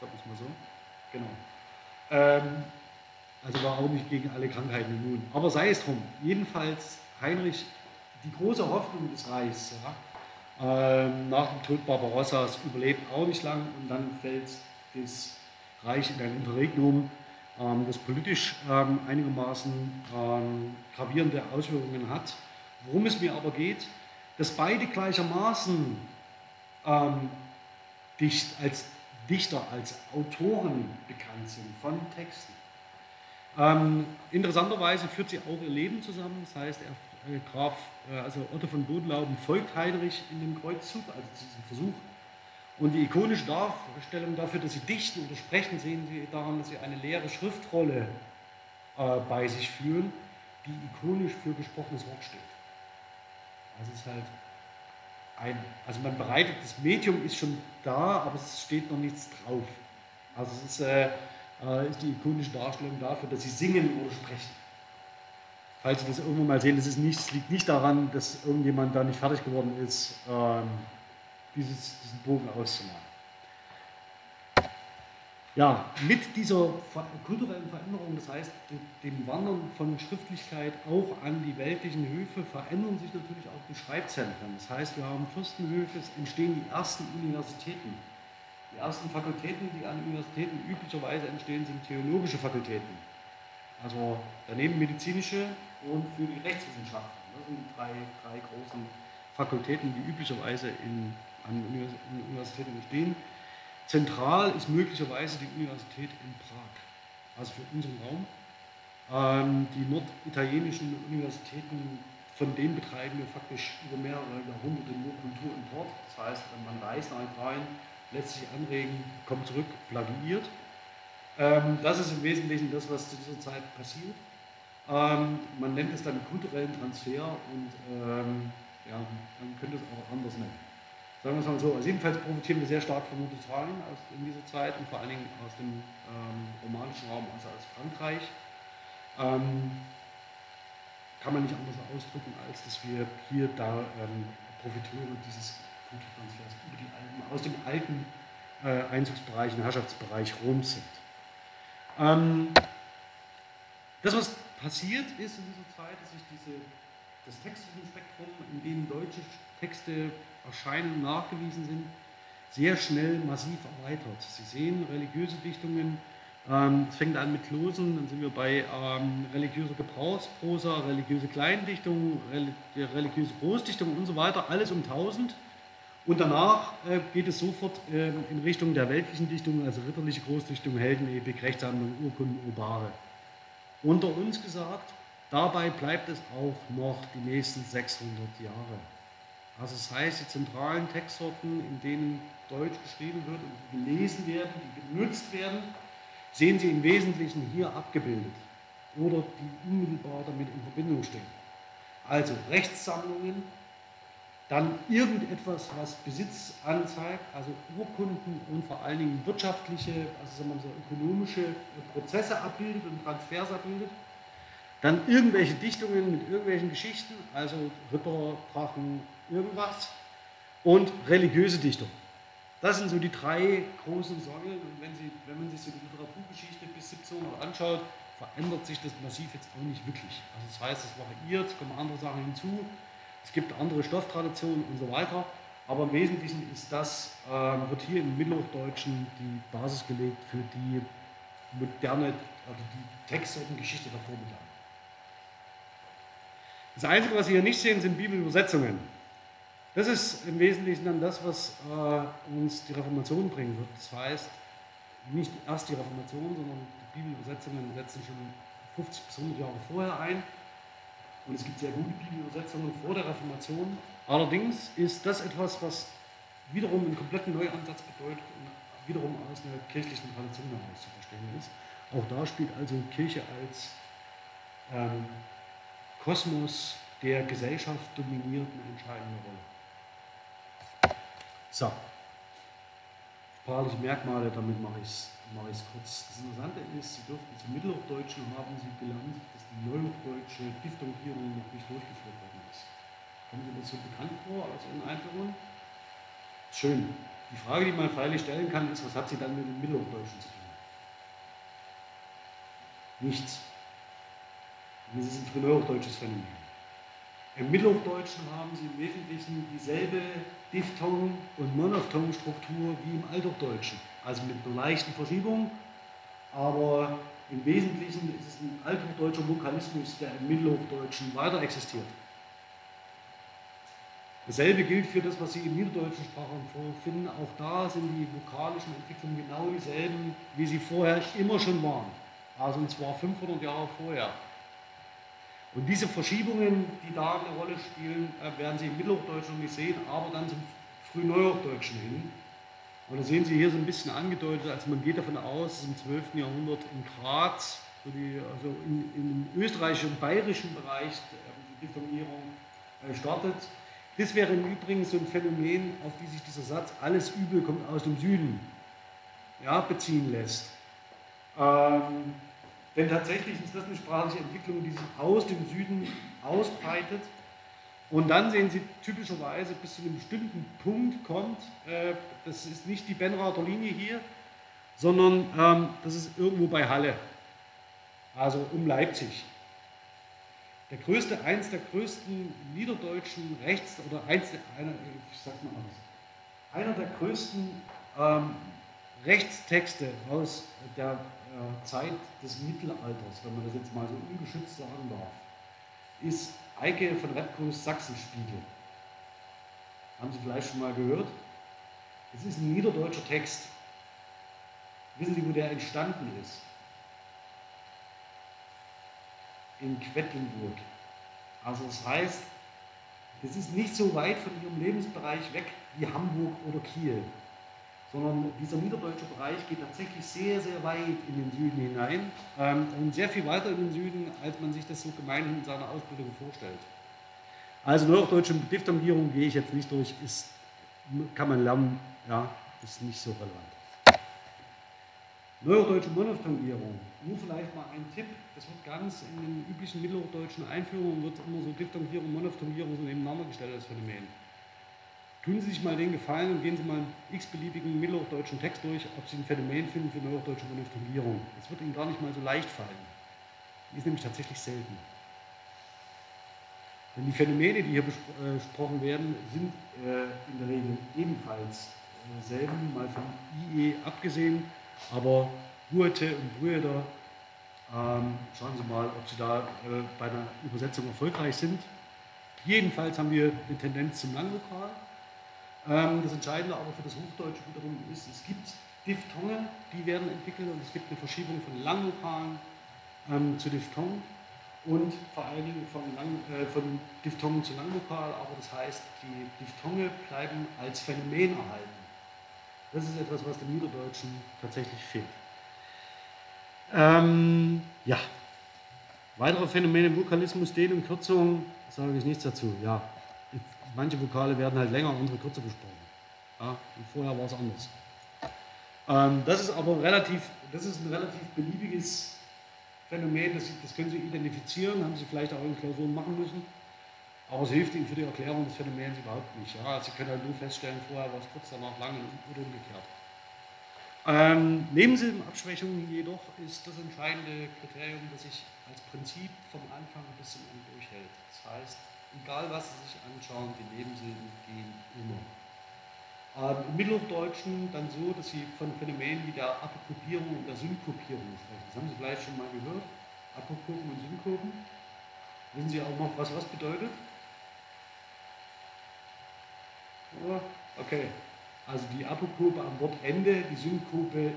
[SPEAKER 1] Wir es mal so. Genau. Ähm, also war auch nicht gegen alle Krankheiten immun. Aber sei es drum. Jedenfalls Heinrich, die große Hoffnung des Reichs, ja, ähm, nach dem Tod Barbarossas überlebt auch nicht lang und dann fällt das Reich in ein Interregnum, ähm, das politisch ähm, einigermaßen ähm, gravierende Auswirkungen hat. Worum es mir aber geht, dass beide gleichermaßen ähm, dicht, als Dichter, als Autoren bekannt sind von Texten. Ähm, interessanterweise führt sie auch ihr Leben zusammen, das heißt, er Graf, äh, also Otto von Bodenlauben folgt Heinrich in dem Kreuzzug, also zu diesem Versuch. Und die ikonische Darstellung dafür, dass sie dichten oder sprechen, sehen Sie daran, dass sie eine leere Schriftrolle äh, bei sich führen, die ikonisch für gesprochenes Wort steht. Also es ist halt ein, also man bereitet, das Medium ist schon da, aber es steht noch nichts drauf. Also es ist, äh, äh ist die ikonische Darstellung dafür, dass sie singen oder sprechen falls Sie das irgendwann mal sehen, das nicht, liegt nicht daran, dass irgendjemand da nicht fertig geworden ist, ähm, dieses, diesen Bogen auszumalen. Ja, mit dieser kulturellen Veränderung, das heißt dem Wandern von Schriftlichkeit auch an die weltlichen Höfe, verändern sich natürlich auch die Schreibzentren. Das heißt, wir haben Fürstenhöfe, es entstehen die ersten Universitäten. Die ersten Fakultäten, die an Universitäten üblicherweise entstehen, sind theologische Fakultäten. Also daneben medizinische und für die Rechtswissenschaften. Das sind drei, drei großen Fakultäten, die üblicherweise in, an Universitäten bestehen. Zentral ist möglicherweise die Universität in Prag, also für unseren Raum. Ähm, die norditalienischen Universitäten, von denen betreiben wir faktisch über mehrere Jahrhunderte nur Kulturimport. Das heißt, wenn man reist nach Italien, lässt sich anregen, kommt zurück, plagiiert. Ähm, das ist im Wesentlichen das, was zu dieser Zeit passiert. Ähm, man nennt es dann kulturellen Transfer und ähm, ja, man könnte es auch anders nennen. Sagen wir es mal so. Also jedenfalls profitieren wir sehr stark von Norditalien in dieser Zeit und vor allen Dingen aus dem ähm, romanischen Raum, also aus Frankreich. Ähm, kann man nicht anders ausdrücken, als dass wir hier da ähm, Profiteure dieses Kulturtransfers über die Alpen, aus dem alten äh, Einzugsbereich, und Herrschaftsbereich Roms sind. Ähm, das, was passiert ist in dieser Zeit, dass sich diese das Textspektrum, in dem deutsche Texte erscheinen, nachgewiesen sind, sehr schnell massiv erweitert. Sie sehen religiöse Dichtungen, ähm, es fängt an mit Losen, dann sind wir bei ähm, religiöser Gebrauchsprosa, religiöse Kleindichtung, religiöse Großdichtung und so weiter, alles um 1000. Und danach äh, geht es sofort äh, in Richtung der weltlichen Dichtung, also ritterliche Großdichtung, Heldenepik, Rechtssammlung, Urkunden, Obare. Unter uns gesagt, dabei bleibt es auch noch die nächsten 600 Jahre. Also das heißt, die zentralen Textsorten, in denen Deutsch geschrieben wird und gelesen werden, die genutzt werden, sehen Sie im Wesentlichen hier abgebildet oder die unmittelbar damit in Verbindung stehen. Also Rechtssammlungen, dann irgendetwas, was Besitz anzeigt, also Urkunden und vor allen Dingen wirtschaftliche, also sagen wir so ökonomische Prozesse abbildet und Transfers abbildet. Dann irgendwelche Dichtungen mit irgendwelchen Geschichten, also Ritter, Drachen, irgendwas. Und religiöse Dichtung. Das sind so die drei großen Säulen. Und wenn, Sie, wenn man sich so die Literaturgeschichte bis 1700 anschaut, verändert sich das massiv jetzt auch nicht wirklich. Also das heißt, es variiert, es kommen andere Sachen hinzu, es gibt andere Stofftraditionen und so weiter. Aber im Wesentlichen ist das, äh, wird hier im Mittelhochdeutschen die Basis gelegt für die moderne, also die Textsortengeschichte der Vormoderne. Das Einzige, was Sie hier nicht sehen, sind Bibelübersetzungen. Das ist im Wesentlichen dann das, was äh, uns die Reformation bringen wird. Das heißt, nicht erst die Reformation, sondern die Bibelübersetzungen setzen schon 50 bis 100 Jahre vorher ein. Und es gibt sehr gute Bibelübersetzungen vor der Reformation. Allerdings ist das etwas, was wiederum einen kompletten Neuansatz bedeutet und wiederum aus einer kirchlichen Tradition heraus zu verstehen ist. Auch da spielt also Kirche als ähm, Kosmos der Gesellschaft dominiert eine entscheidende Rolle. So, sprachliche Merkmale, damit mache ich es mache kurz. Das Interessante ist, Sie dürften zum Mittelhochdeutschen haben Sie gelernt, neudeutsche Diphthongierung noch nicht durchgeführt worden ist. Kommen Sie das so bekannt vor aus Ihren Einführungen? Schön. Die Frage, die man freilich stellen kann, ist, was hat sie dann mit dem Mittelhochdeutschen zu tun? Nichts. Das ist ein frühneuhochdeutsches Phänomen. Im Mittelhochdeutschen haben sie im Wesentlichen dieselbe Diphthong- und Monophthong-Struktur wie im Althochdeutschen, also mit einer leichten Verschiebung, aber im Wesentlichen ist es ein althochdeutscher Vokalismus, der im Mittelhochdeutschen weiter existiert. Dasselbe gilt für das, was Sie in niederdeutschen Sprachen vorfinden. Auch da sind die vokalischen Entwicklungen genau dieselben, wie sie vorher immer schon waren. Also und zwar 500 Jahre vorher. Und diese Verschiebungen, die da eine Rolle spielen, äh, werden Sie im Mittelhochdeutschen nicht sehen, aber dann zum Frühneuhochdeutschen hin. Und da sehen Sie hier so ein bisschen angedeutet, also man geht davon aus, dass im 12. Jahrhundert in Graz, so die, also in, in im österreichischen und bayerischen Bereich äh, die Diffamierung äh, startet. Das wäre im Übrigen so ein Phänomen, auf die sich dieser Satz, alles Übel kommt aus dem Süden, ja, beziehen lässt. Ähm, denn tatsächlich ist das eine sprachliche Entwicklung, die sich aus dem Süden ausbreitet. Und dann sehen Sie typischerweise bis zu einem bestimmten Punkt kommt, äh, das ist nicht die Benrather Linie hier, sondern ähm, das ist irgendwo bei Halle, also um Leipzig. Der größte, eins der größten niederdeutschen Rechts- oder eins, einer, ich sag's mal anders, einer der größten ähm, Rechtstexte aus der äh, Zeit des Mittelalters, wenn man das jetzt mal so ungeschützt sagen darf, ist Eike von Redkos Sachsenspiegel. Haben Sie vielleicht schon mal gehört? Es ist ein niederdeutscher Text. Wissen Sie, wo der entstanden ist? In Quedlinburg. Also das heißt, es ist nicht so weit von Ihrem Lebensbereich weg wie Hamburg oder Kiel sondern dieser niederdeutsche Bereich geht tatsächlich sehr, sehr weit in den Süden hinein ähm, und sehr viel weiter in den Süden, als man sich das so gemeinhin in seiner Ausbildung vorstellt. Also neuhochdeutsche Diphthongierung gehe ich jetzt nicht durch, ist, kann man lernen, ja, ist nicht so relevant. Neuhochdeutsche Monophthongierung, nur vielleicht mal ein Tipp, das wird ganz in den üblichen mittelhochdeutschen Einführungen, wird immer so Diphthongierung, Monophthongierung so nebeneinander gestellt als Phänomen. Tun Sie sich mal den Gefallen und gehen Sie mal einen x-beliebigen mittelhochdeutschen Text durch, ob Sie ein Phänomen finden für neuhochdeutsche Monophthongierung. Das wird Ihnen gar nicht mal so leicht fallen. Die ist nämlich tatsächlich selten. Denn die Phänomene, die hier besprochen werden, sind in der Regel ebenfalls selben, mal vom IE abgesehen, aber Goethe und Brüder, ähm, schauen Sie mal, ob Sie da äh, bei einer Übersetzung erfolgreich sind. Jedenfalls haben wir eine Tendenz zum Langvokal. Ähm, das Entscheidende aber für das Hochdeutsche wiederum ist, es gibt Diphthonge, die werden entwickelt und es gibt eine Verschiebung von Langvokalen ähm, zu Diphthongen und vor allen Dingen von, Lang, äh, von Diphthongen zu Langvokal, aber das heißt, die Diphthonge bleiben als Phänomen erhalten. Das ist etwas, was dem Niederdeutschen tatsächlich fehlt. Ähm, ja, weitere Phänomene im Vokalismus, Dehnung, Kürzung, sage ich nichts dazu. Ja, manche Vokale werden halt länger, andere kürzer gesprochen. Ja, und vorher war es anders. Ähm, das ist aber relativ, das ist ein relativ beliebiges Phänomen, das, das können Sie identifizieren, haben Sie vielleicht auch in Klausuren machen müssen. Aber es hilft Ihnen für die Erklärung des Phänomens überhaupt nicht. Ja? Sie können halt nur feststellen, vorher war es kurz, danach lang oder umgekehrt. Ähm, Nebensilbenabschwächung jedoch ist das entscheidende Kriterium, das sich als Prinzip vom Anfang bis zum Ende durchhält. Das heißt, egal was Sie sich anschauen, die Nebensilben gehen immer. Ähm, Im Mittelhochdeutschen dann so, dass Sie von Phänomenen wie der Apokopierung und der Synkopierung sprechen. Das haben Sie vielleicht schon mal gehört. Apokopen und Synkopen. Wissen Sie auch noch, was was bedeutet? Okay, also die Apokope am Wortende, die Synkope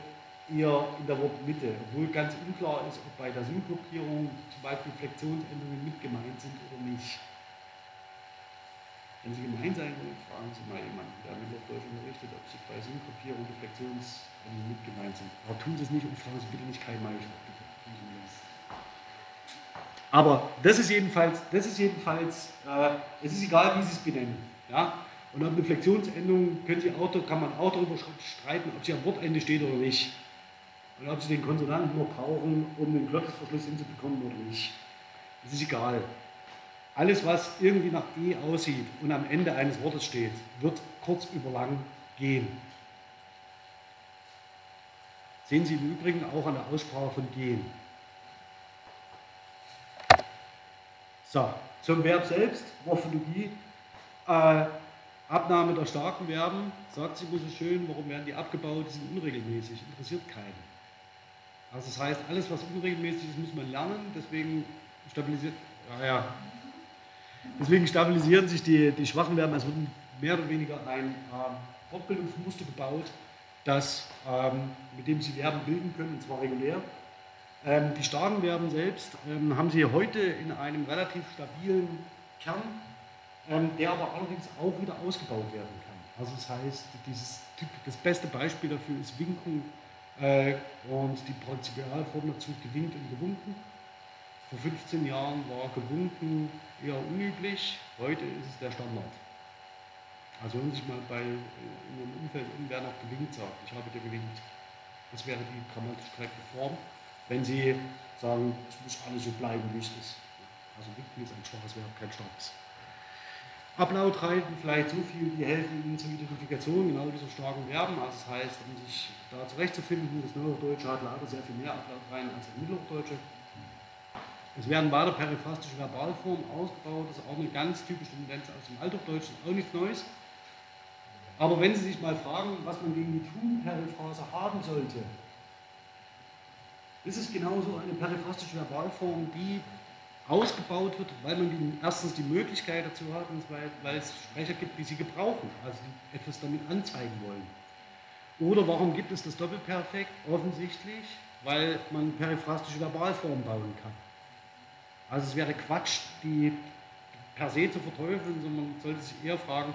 [SPEAKER 1] eher in der Wortmitte, obwohl ganz unklar ist, ob bei der Synkopierung zum Beispiel Flexionsendungen mit gemeint sind oder nicht. Wenn Sie gemein sein wollen, fragen Sie mal jemanden, der mit Hochdeutsch unterrichtet, ob Sie bei Synkopierung die Flexionsendungen mit gemeint sind. Aber tun Sie es nicht und fragen Sie bitte nicht kein Maisch. Aber das ist jedenfalls, das ist jedenfalls äh, es ist egal, wie Sie es benennen. Ja? Und ab eine Flexionsendung können Sie auch, kann man auch darüber streiten, ob sie am Wortende steht oder nicht. Und ob Sie den Konsonanten nur brauchen, um den Glottisverschluss hinzubekommen oder nicht. Das ist egal. Alles, was irgendwie nach E aussieht und am Ende eines Wortes steht, wird kurz über lang gehen. Sehen Sie im Übrigen auch an der Aussprache von gehen. So, zum Verb selbst, Morphologie. Äh, Abnahme der starken Verben, sagt sie so schön, warum werden die abgebaut, die sind unregelmäßig, interessiert keinen. Also das heißt, alles was unregelmäßig ist, muss man lernen, deswegen stabilisiert, ja. Deswegen stabilisieren sich die, die schwachen Verben, es wird mehr oder weniger ein ähm, Fortbildungsmuster gebaut, das, ähm, mit dem Sie Verben bilden können, und zwar regulär. Ähm, die starken Verben selbst ähm, haben Sie heute in einem relativ stabilen Kern ähm, der aber allerdings auch wieder ausgebaut werden kann. Also das heißt, dieses, das beste Beispiel dafür ist Winken äh, und die Prinzipialform dazu gewinkt und gewunken. Vor 15 Jahren war gewunken eher unüblich, heute ist es der Standard. Also wenn sich mal bei in einem Umfeld irgendwer noch gewinkt sagt, ich habe dir gewinkt. Das wäre die grammatisch korrekte Form, wenn Sie sagen, es muss alles so bleiben, wie es ist. Also winken ist ein schwaches Verb, kein starkes. Ablaut reiten, vielleicht so viel, die helfen Ihnen zur Identifikation genau dieser starken Verben. Also das heißt, um sich da zurechtzufinden, das Neuhochdeutsche hat leider sehr viel mehr rein als das Mittelhochdeutsche. Es werden weiter periphrastische Verbalformen ausgebaut, das ist auch eine ganz typische Tendenz aus dem Althochdeutschen, auch nichts Neues. Aber wenn Sie sich mal fragen, was man gegen die Tun-Periphrase haben sollte, ist es genauso eine periphrastische Verbalform, die ausgebaut wird, weil man die, erstens die Möglichkeit dazu hat und weil, weil es Sprecher gibt, die sie gebrauchen, also die etwas damit anzeigen wollen. Oder warum gibt es das Doppelperfekt? Offensichtlich, weil man periphrastische Verbalformen bauen kann. Also es wäre Quatsch, die per se zu verteufeln, sondern man sollte sich eher fragen,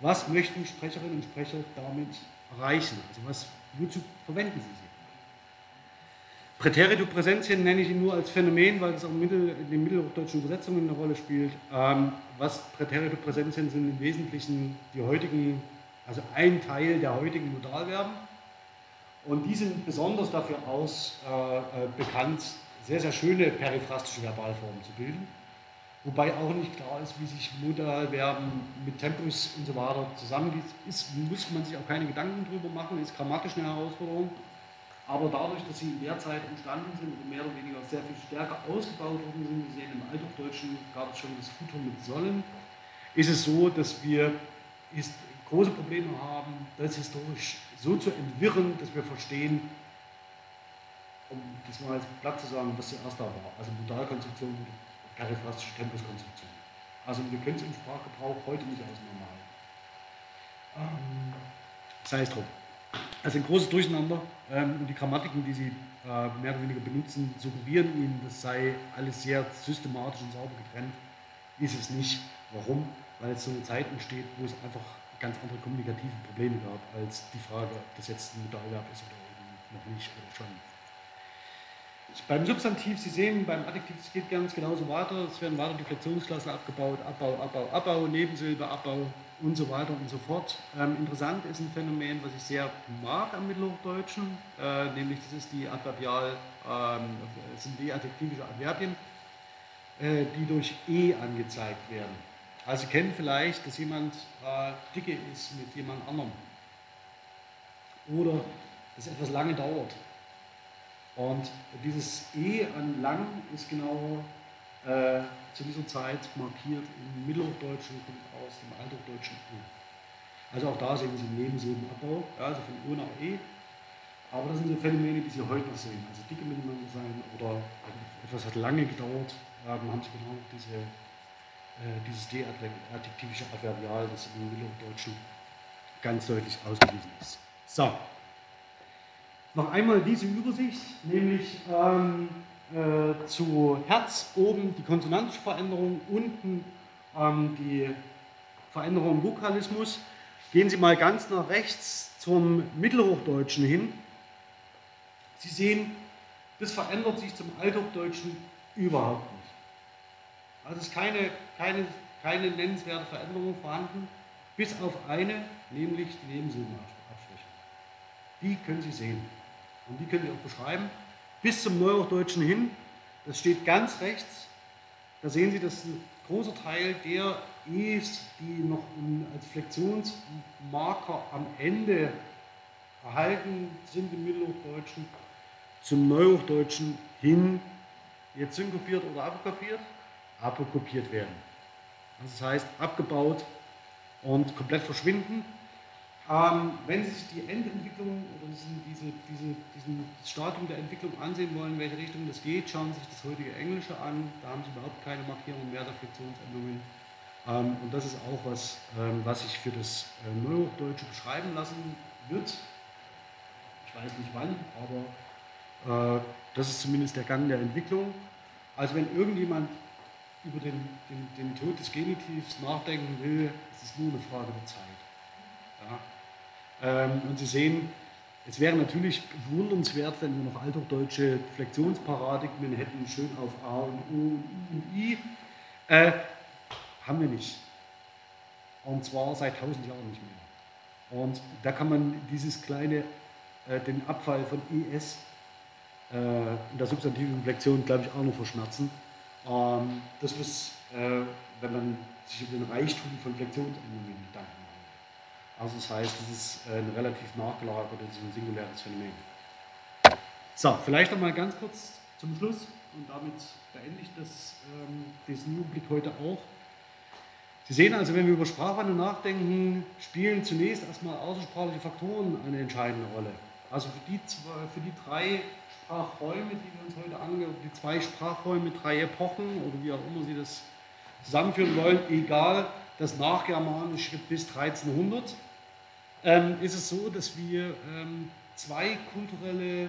[SPEAKER 1] was möchten Sprecherinnen und Sprecher damit erreichen? Also was, wozu verwenden sie sie? Präteritopräsenzien nenne ich ihn nur als Phänomen, weil es auch in den mittelhochdeutschen Übersetzungen eine Rolle spielt. Ähm, was Präteritopräsenzien sind im Wesentlichen die heutigen, also ein Teil der heutigen Modalverben. Und die sind besonders dafür aus äh, äh, bekannt, sehr, sehr schöne periphrastische Verbalformen zu bilden. Wobei auch nicht klar ist, wie sich Modalverben mit Tempus und so weiter zusammengeht. Ist, muss man sich auch keine Gedanken drüber machen, ist grammatisch eine Herausforderung. Aber dadurch, dass sie in der Zeit entstanden sind und mehr oder weniger sehr viel stärker ausgebaut worden sind, wir sehen im Althochdeutschen gab es schon das Futter mit Sollen, ist es so, dass wir große Probleme haben, das historisch so zu entwirren, dass wir verstehen, um das mal als platt zu sagen, was zuerst da war. Also Modalkonstruktion und periphrastische Tempuskonstruktion. Also wir können es im Sprachgebrauch heute nicht auseinanderhalten. Ähm, sei es drum. Also ein großes Durcheinander ähm, und die Grammatiken, die Sie äh, mehr oder weniger benutzen, suggerieren Ihnen, das sei alles sehr systematisch und sauber getrennt. Ist es nicht. Warum? Weil es so eine Zeit entsteht, wo es einfach ganz andere kommunikative Probleme gab, als die Frage, ob das jetzt ein Modalverb ist oder eben noch nicht oder schon. Beim Substantiv, Sie sehen, beim Adjektiv, es geht ganz genauso weiter. Es werden weiter die Flexionsklassen abgebaut, Abbau, Abbau, Abbau, Nebensilbe, Abbau und so weiter und so fort. Ähm, interessant ist ein Phänomen, was ich sehr mag am Mittelhochdeutschen, äh, nämlich das ist die Adverbial, ähm, sind die adjektivische Adverbien, äh, die durch E angezeigt werden. Also Sie kennen vielleicht, dass jemand äh, dicke ist mit jemand anderem oder dass etwas lange dauert. Und dieses E an lang ist genau äh, zu dieser Zeit markiert im Mittelhochdeutschen, kommt aus dem Althochdeutschen E. Also auch da sehen Sie Nebensilbenabbau, ja, also von O nach E. Aber das sind so Phänomene, die Sie heute noch sehen. Also dicke miteinander sein oder etwas hat lange gedauert. Ja, dann haben Sie genau diese, äh, dieses D-adjektivische Adverbial, das im Mittelhochdeutschen ganz deutlich ausgewiesen ist. So, noch einmal diese Übersicht, nämlich ähm, äh, zu Herz oben die konsonantische Veränderung, unten ähm, die Veränderung im Vokalismus. Gehen Sie mal ganz nach rechts zum Mittelhochdeutschen hin. Sie sehen, das verändert sich zum Althochdeutschen überhaupt nicht. Also es ist keine, keine, keine nennenswerte Veränderung vorhanden, bis auf eine, nämlich die Nebensilbenabstriche. Die können Sie sehen. Und die können Sie auch beschreiben. Bis zum Neuhochdeutschen hin, das steht ganz rechts, da sehen Sie, dass ein großer Teil der E's, die noch als Flexionsmarker am Ende erhalten sind im Mittelhochdeutschen, zum Neuhochdeutschen hin jetzt synkopiert oder apokopiert, apokopiert werden. Also das heißt abgebaut und komplett verschwinden ähm, wenn Sie sich die Endentwicklung oder diese, diese, diesen Stadium der Entwicklung ansehen wollen, in welche Richtung das geht, schauen Sie sich das heutige Englische an. Da haben Sie überhaupt keine Markierung mehr der Flexionsendungen. Ähm, und das ist auch was, ähm, was sich für das äh, Neuhochdeutsche beschreiben lassen wird. Ich weiß nicht wann, aber äh, das ist zumindest der Gang der Entwicklung. Also wenn irgendjemand über den, den, den Tod des Genitivs nachdenken will, ist es nur eine Frage der Zeit. Ja. Ähm, und Sie sehen, es wäre natürlich bewundernswert, wenn wir noch althochdeutsche Flexionsparadigmen hätten, schön auf A und U und I. Äh, haben wir nicht. Und zwar seit tausend Jahren nicht mehr. Und da kann man dieses kleine, äh, den Abfall von ES äh, in der substantiven Flexion, glaube ich, auch noch verschmerzen. Ähm, das muss, äh, wenn man sich über den Reichtum von Flexionsänderungen Gedanken also das heißt, es ist äh, ein relativ nachgelagertes und singuläres Phänomen. So, vielleicht noch mal ganz kurz zum Schluss und damit beende ich das, ähm, diesen Überblick heute auch. Sie sehen also, wenn wir über Sprachwandel nachdenken, spielen zunächst erstmal außersprachliche Faktoren eine entscheidende Rolle. Also für die, für die drei Sprachräume, die wir uns heute angehen, die zwei Sprachräume, drei Epochen oder wie auch immer Sie das zusammenführen wollen, egal, das Nachgermanische bis 1300 ähm, ist es so, dass wir ähm, zwei kulturelle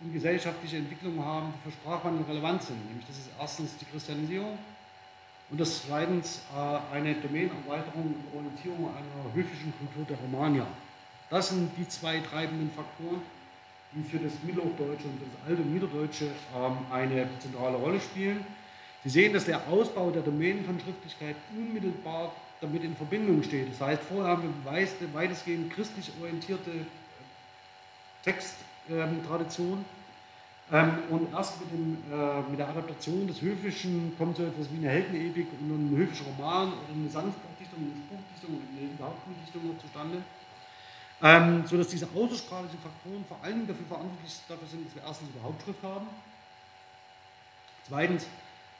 [SPEAKER 1] und gesellschaftliche Entwicklungen haben, die für Sprachwandel relevant sind. Nämlich das ist erstens die Christianisierung und das zweitens äh, eine Domänenerweiterung und Orientierung einer höfischen Kultur der Romanier. Das sind die zwei treibenden Faktoren, die für das Mittelhochdeutsche und das alte Niederdeutsche ähm, eine zentrale Rolle spielen. Sie sehen, dass der Ausbau der Domänen von Schriftlichkeit unmittelbar damit in Verbindung steht. Das heißt, vorher haben wir weitestgehend christlich orientierte Texttradition. Ähm, und erst mit, dem, äh, mit, der Adaptation des Höfischen kommt so etwas wie eine Heldenepik und ein höfischer Roman oder eine Sanftdichtung, eine Spruchdichtung oder eine überhaupt Dichtung zustande. Ähm, sodass diese außersprachlichen Faktoren vor allem dafür verantwortlich dafür sind, dass wir erstens überhaupt Schrift haben. Zweitens,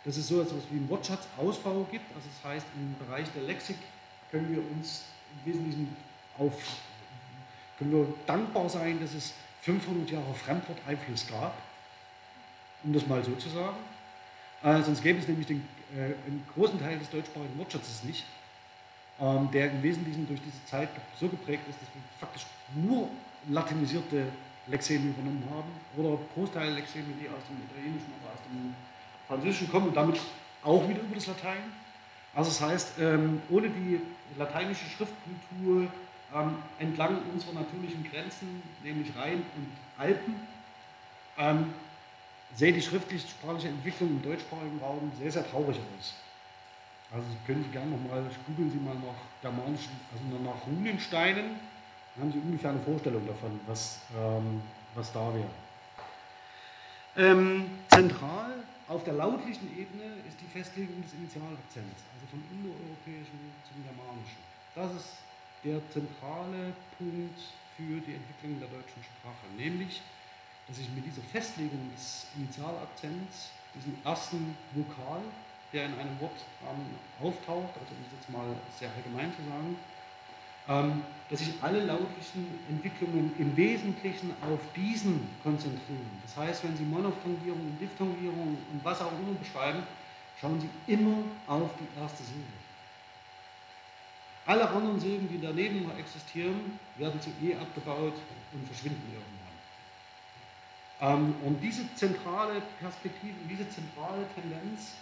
[SPEAKER 1] dass es so etwas wie einen Wortschatzausbau gibt. Also das heißt, im Bereich der Lexik können wir uns im Wesentlichen auf, können wir dankbar sein, dass es 500 Jahre Fremdworteinfluss gab, um das mal so zu sagen. Äh, sonst gäbe es nämlich den, äh, einen großen Teil des deutschsprachigen Wortschatzes nicht ähm, der im Wesentlichen durch diese Zeit so geprägt ist, dass wir faktisch nur latinisierte Lexeme übernommen haben oder Großteil Lexeme, die aus dem Italienischen oder aus dem Französischen kommen und damit auch wieder über das Latein. Also das heißt, ähm, ohne die lateinische Schriftkultur ähm, entlang unserer natürlichen Grenzen, nämlich Rhein und Alpen, sähe die schriftlich-sprachliche Entwicklung im deutschsprachigen Raum sehr, sehr traurig aus. Also können Sie gerne nochmal, googeln Sie mal nach germanischen, also nach Runensteinen, dann haben Sie ungefähr eine Vorstellung davon, was, ähm, was da wäre. Ähm, zentral auf der lautlichen Ebene ist die Festlegung des Initialakzents, also vom indoeuropäischen zum germanischen. Das ist der zentrale Punkt für die Entwicklung der deutschen Sprache, nämlich, dass ich mit dieser Festlegung des Initialakzents, diesen ersten Vokal, der in einem Wort ähm, auftaucht, also um es jetzt mal sehr allgemein zu sagen, dass sich alle lautlichen Entwicklungen im Wesentlichen auf diesen konzentrieren. Das heißt, wenn Sie Monophthongierung und Diphthongierung und was auch immer beschreiben, schauen Sie immer auf die erste Silbe. Alle anderen Silben, die daneben noch existieren, werden zu E abgebaut und verschwinden irgendwann. Ähm, und diese zentrale Perspektive, diese zentrale Tendenz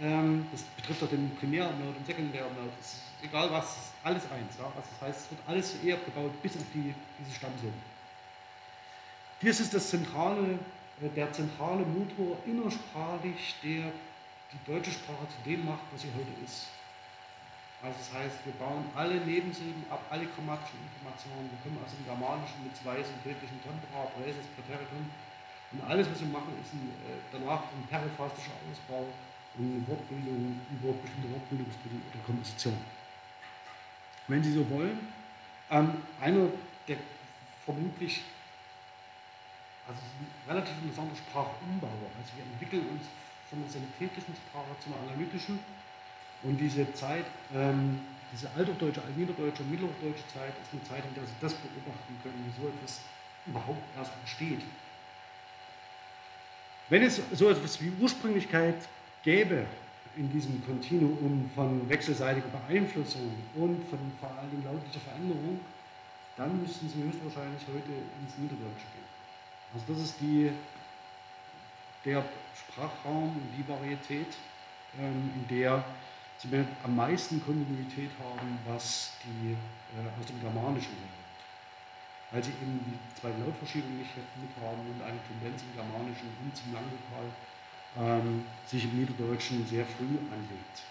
[SPEAKER 1] ähm, das betrifft auch den Primärnode und Sekundärnode. Es ist egal was, alles eins. Ja? Also das heißt, es wird alles eher gebaut bis auf die, diese Stammsilben. Dies ist das zentrale, äh, der zentrale Motor innersprachlich, der die deutsche Sprache zu dem macht, was sie heute ist. Also das heißt, wir bauen alle Nebensilben ab, alle grammatischen Informationen. Wir kommen aus dem Germanischen mit zwei synthetischen Tempora, Präses, Präteritum. Und alles, was wir machen, ist ein, äh, danach ein periphastischer Ausbau und Wortbildung über bestimmte Wortbildungsmittel oder Komposition. Wenn Sie so wollen, ähm, einer der vermutlich also relativ interessanter Sprachumbauer. Also wir entwickeln uns von der synthetischen Sprache zu einer analytischen und diese Zeit, ähm, diese alterdeutsche, altniederdeutsche, mitteldeutsche Zeit ist eine Zeit, in der Sie das beobachten können, wie so etwas überhaupt erst entsteht. Wenn es so etwas wie Ursprünglichkeit gäbe in diesem Kontinuum von wechselseitiger Beeinflussung und von vor allem lautlicher Veränderung, dann müssten Sie höchstwahrscheinlich heute ins Niederdeutsche gehen. Also das ist die, der Sprachraum und die Varietät, ähm, in der Sie am meisten Kontinuität haben, was die äh, aus dem Germanischen kommt. Weil Sie eben die zweite Lautverschiebung nicht mit haben und eine Tendenz im Germanischen hin zum Langvokal ähm, sich im Niederdeutschen sehr früh anlegt.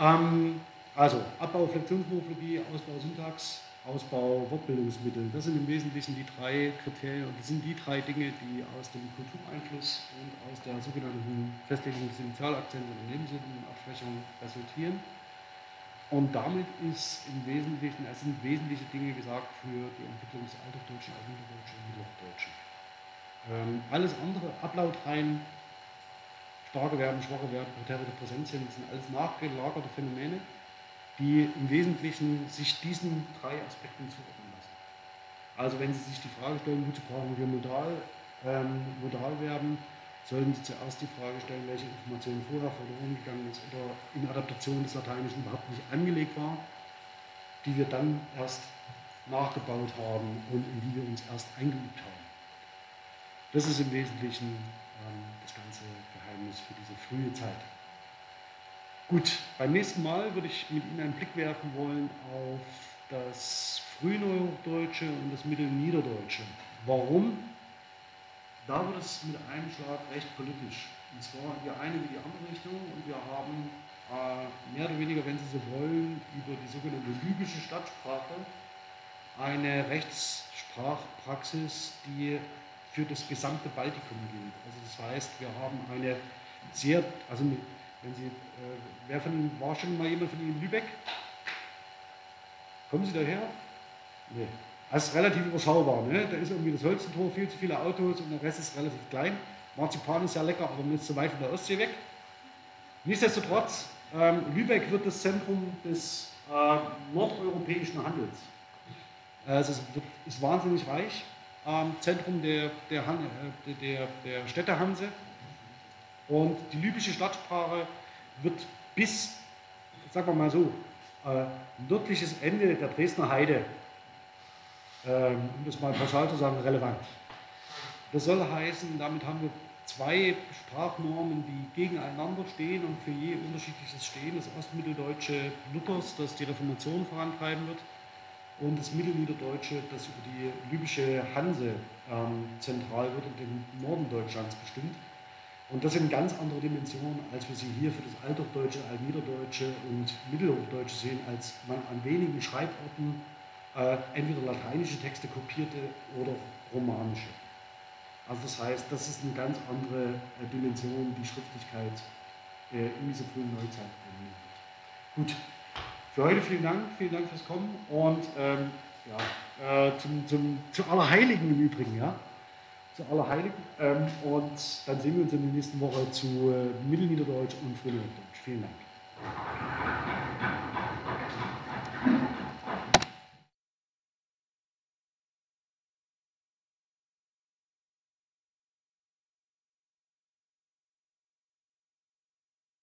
[SPEAKER 1] Ähm, also Abbau Flexionsmorphologie, Ausbau Syntax, Ausbau Wortbildungsmittel. Das sind im Wesentlichen die drei Kriterien und das sind die drei Dinge, die aus dem Kultureinfluss und aus der sogenannten Festlegung des Initialakzents und Nebensilbenabschwächung resultieren. Und damit ist im Wesentlichen, es sind wesentliche Dinge gesagt für die Entwicklung des Alterdeutschen, Altniederdeutschen und Mittelhochdeutschen. Ähm, alles andere, Ablautreihen, starke Verben, schwache Verben, präterierte Präsenzien, sind alles nachgelagerte Phänomene, die im Wesentlichen sich diesen drei Aspekten zuordnen lassen. Also wenn Sie sich die Frage stellen, wozu brauchen wir Modal, ähm, Modalverben, sollten Sie zuerst die Frage stellen, welche Information vorher verloren gegangen ist oder in Adaptation des Lateinischen überhaupt nicht angelegt war, die wir dann erst nachgebaut haben und in die wir uns erst eingeübt haben. Das ist im Wesentlichen das ganze Geheimnis für diese frühe Zeit. Gut, beim nächsten Mal würde ich mit Ihnen einen Blick werfen wollen auf das Frühneuhochdeutsche und das Mittelniederdeutsche. Warum? Da wird es mit einem Schlag recht politisch. Und zwar in die eine wie die andere Richtung und wir haben äh, mehr oder weniger, wenn Sie so wollen, über die sogenannte libysche Stadtsprache eine Rechtssprachpraxis, die für das gesamte Baltikum gilt. Also das heißt, wir haben eine sehr, also wenn Sie, äh, wer von Ihnen, war schon mal jemand von Ihnen in Lübeck? Kommen Sie daher? Nee. Das ist relativ überschaubar. Ne? Da ist irgendwie das Holzentor, viel zu viele Autos und der Rest ist relativ klein. Marzipan ist sehr lecker, aber man ist zu weit von der Ostsee weg. Nichtsdestotrotz, ähm, Lübeck wird das Zentrum des äh, nordeuropäischen Handels. Also es wird, ist wahnsinnig reich. Ähm, Zentrum der, der, Han äh, der, der Städte Hanse. Und die libysche Stadtsprache wird bis, sagen wir mal so, äh, nördliches Ende der Dresdner Heide, ähm, um das mal pauschal zu sagen, relevant. Das soll heißen, damit haben wir zwei Sprachnormen, die gegeneinander stehen und für je unterschiedliches stehen. Das Ostmitteldeutsche Luthers, das die Reformation vorantreiben wird, und das Mittelniederdeutsche, das über die libysche Hanse ähm, zentral wird und den Norden Deutschlands bestimmt. Und das sind ganz andere Dimensionen, als wir sie hier für das Althochdeutsche, Altniederdeutsche und Mittelhochdeutsche sehen, als man an wenigen Schreiborten äh, entweder lateinische Texte kopierte oder romanische. Also das heißt, das ist eine ganz andere äh, Dimension, die Schriftlichkeit äh, in dieser frühen Neuzeit. Gut, für heute vielen Dank, vielen Dank fürs Kommen und ähm, ja, äh, zum, zum, zu Allerheiligen im Übrigen, ja, zu Allerheiligen. Ähm, und dann sehen wir uns in der nächsten Woche zu äh, Mittelniederdeutsch und Frühniederdeutsch. Vielen Dank.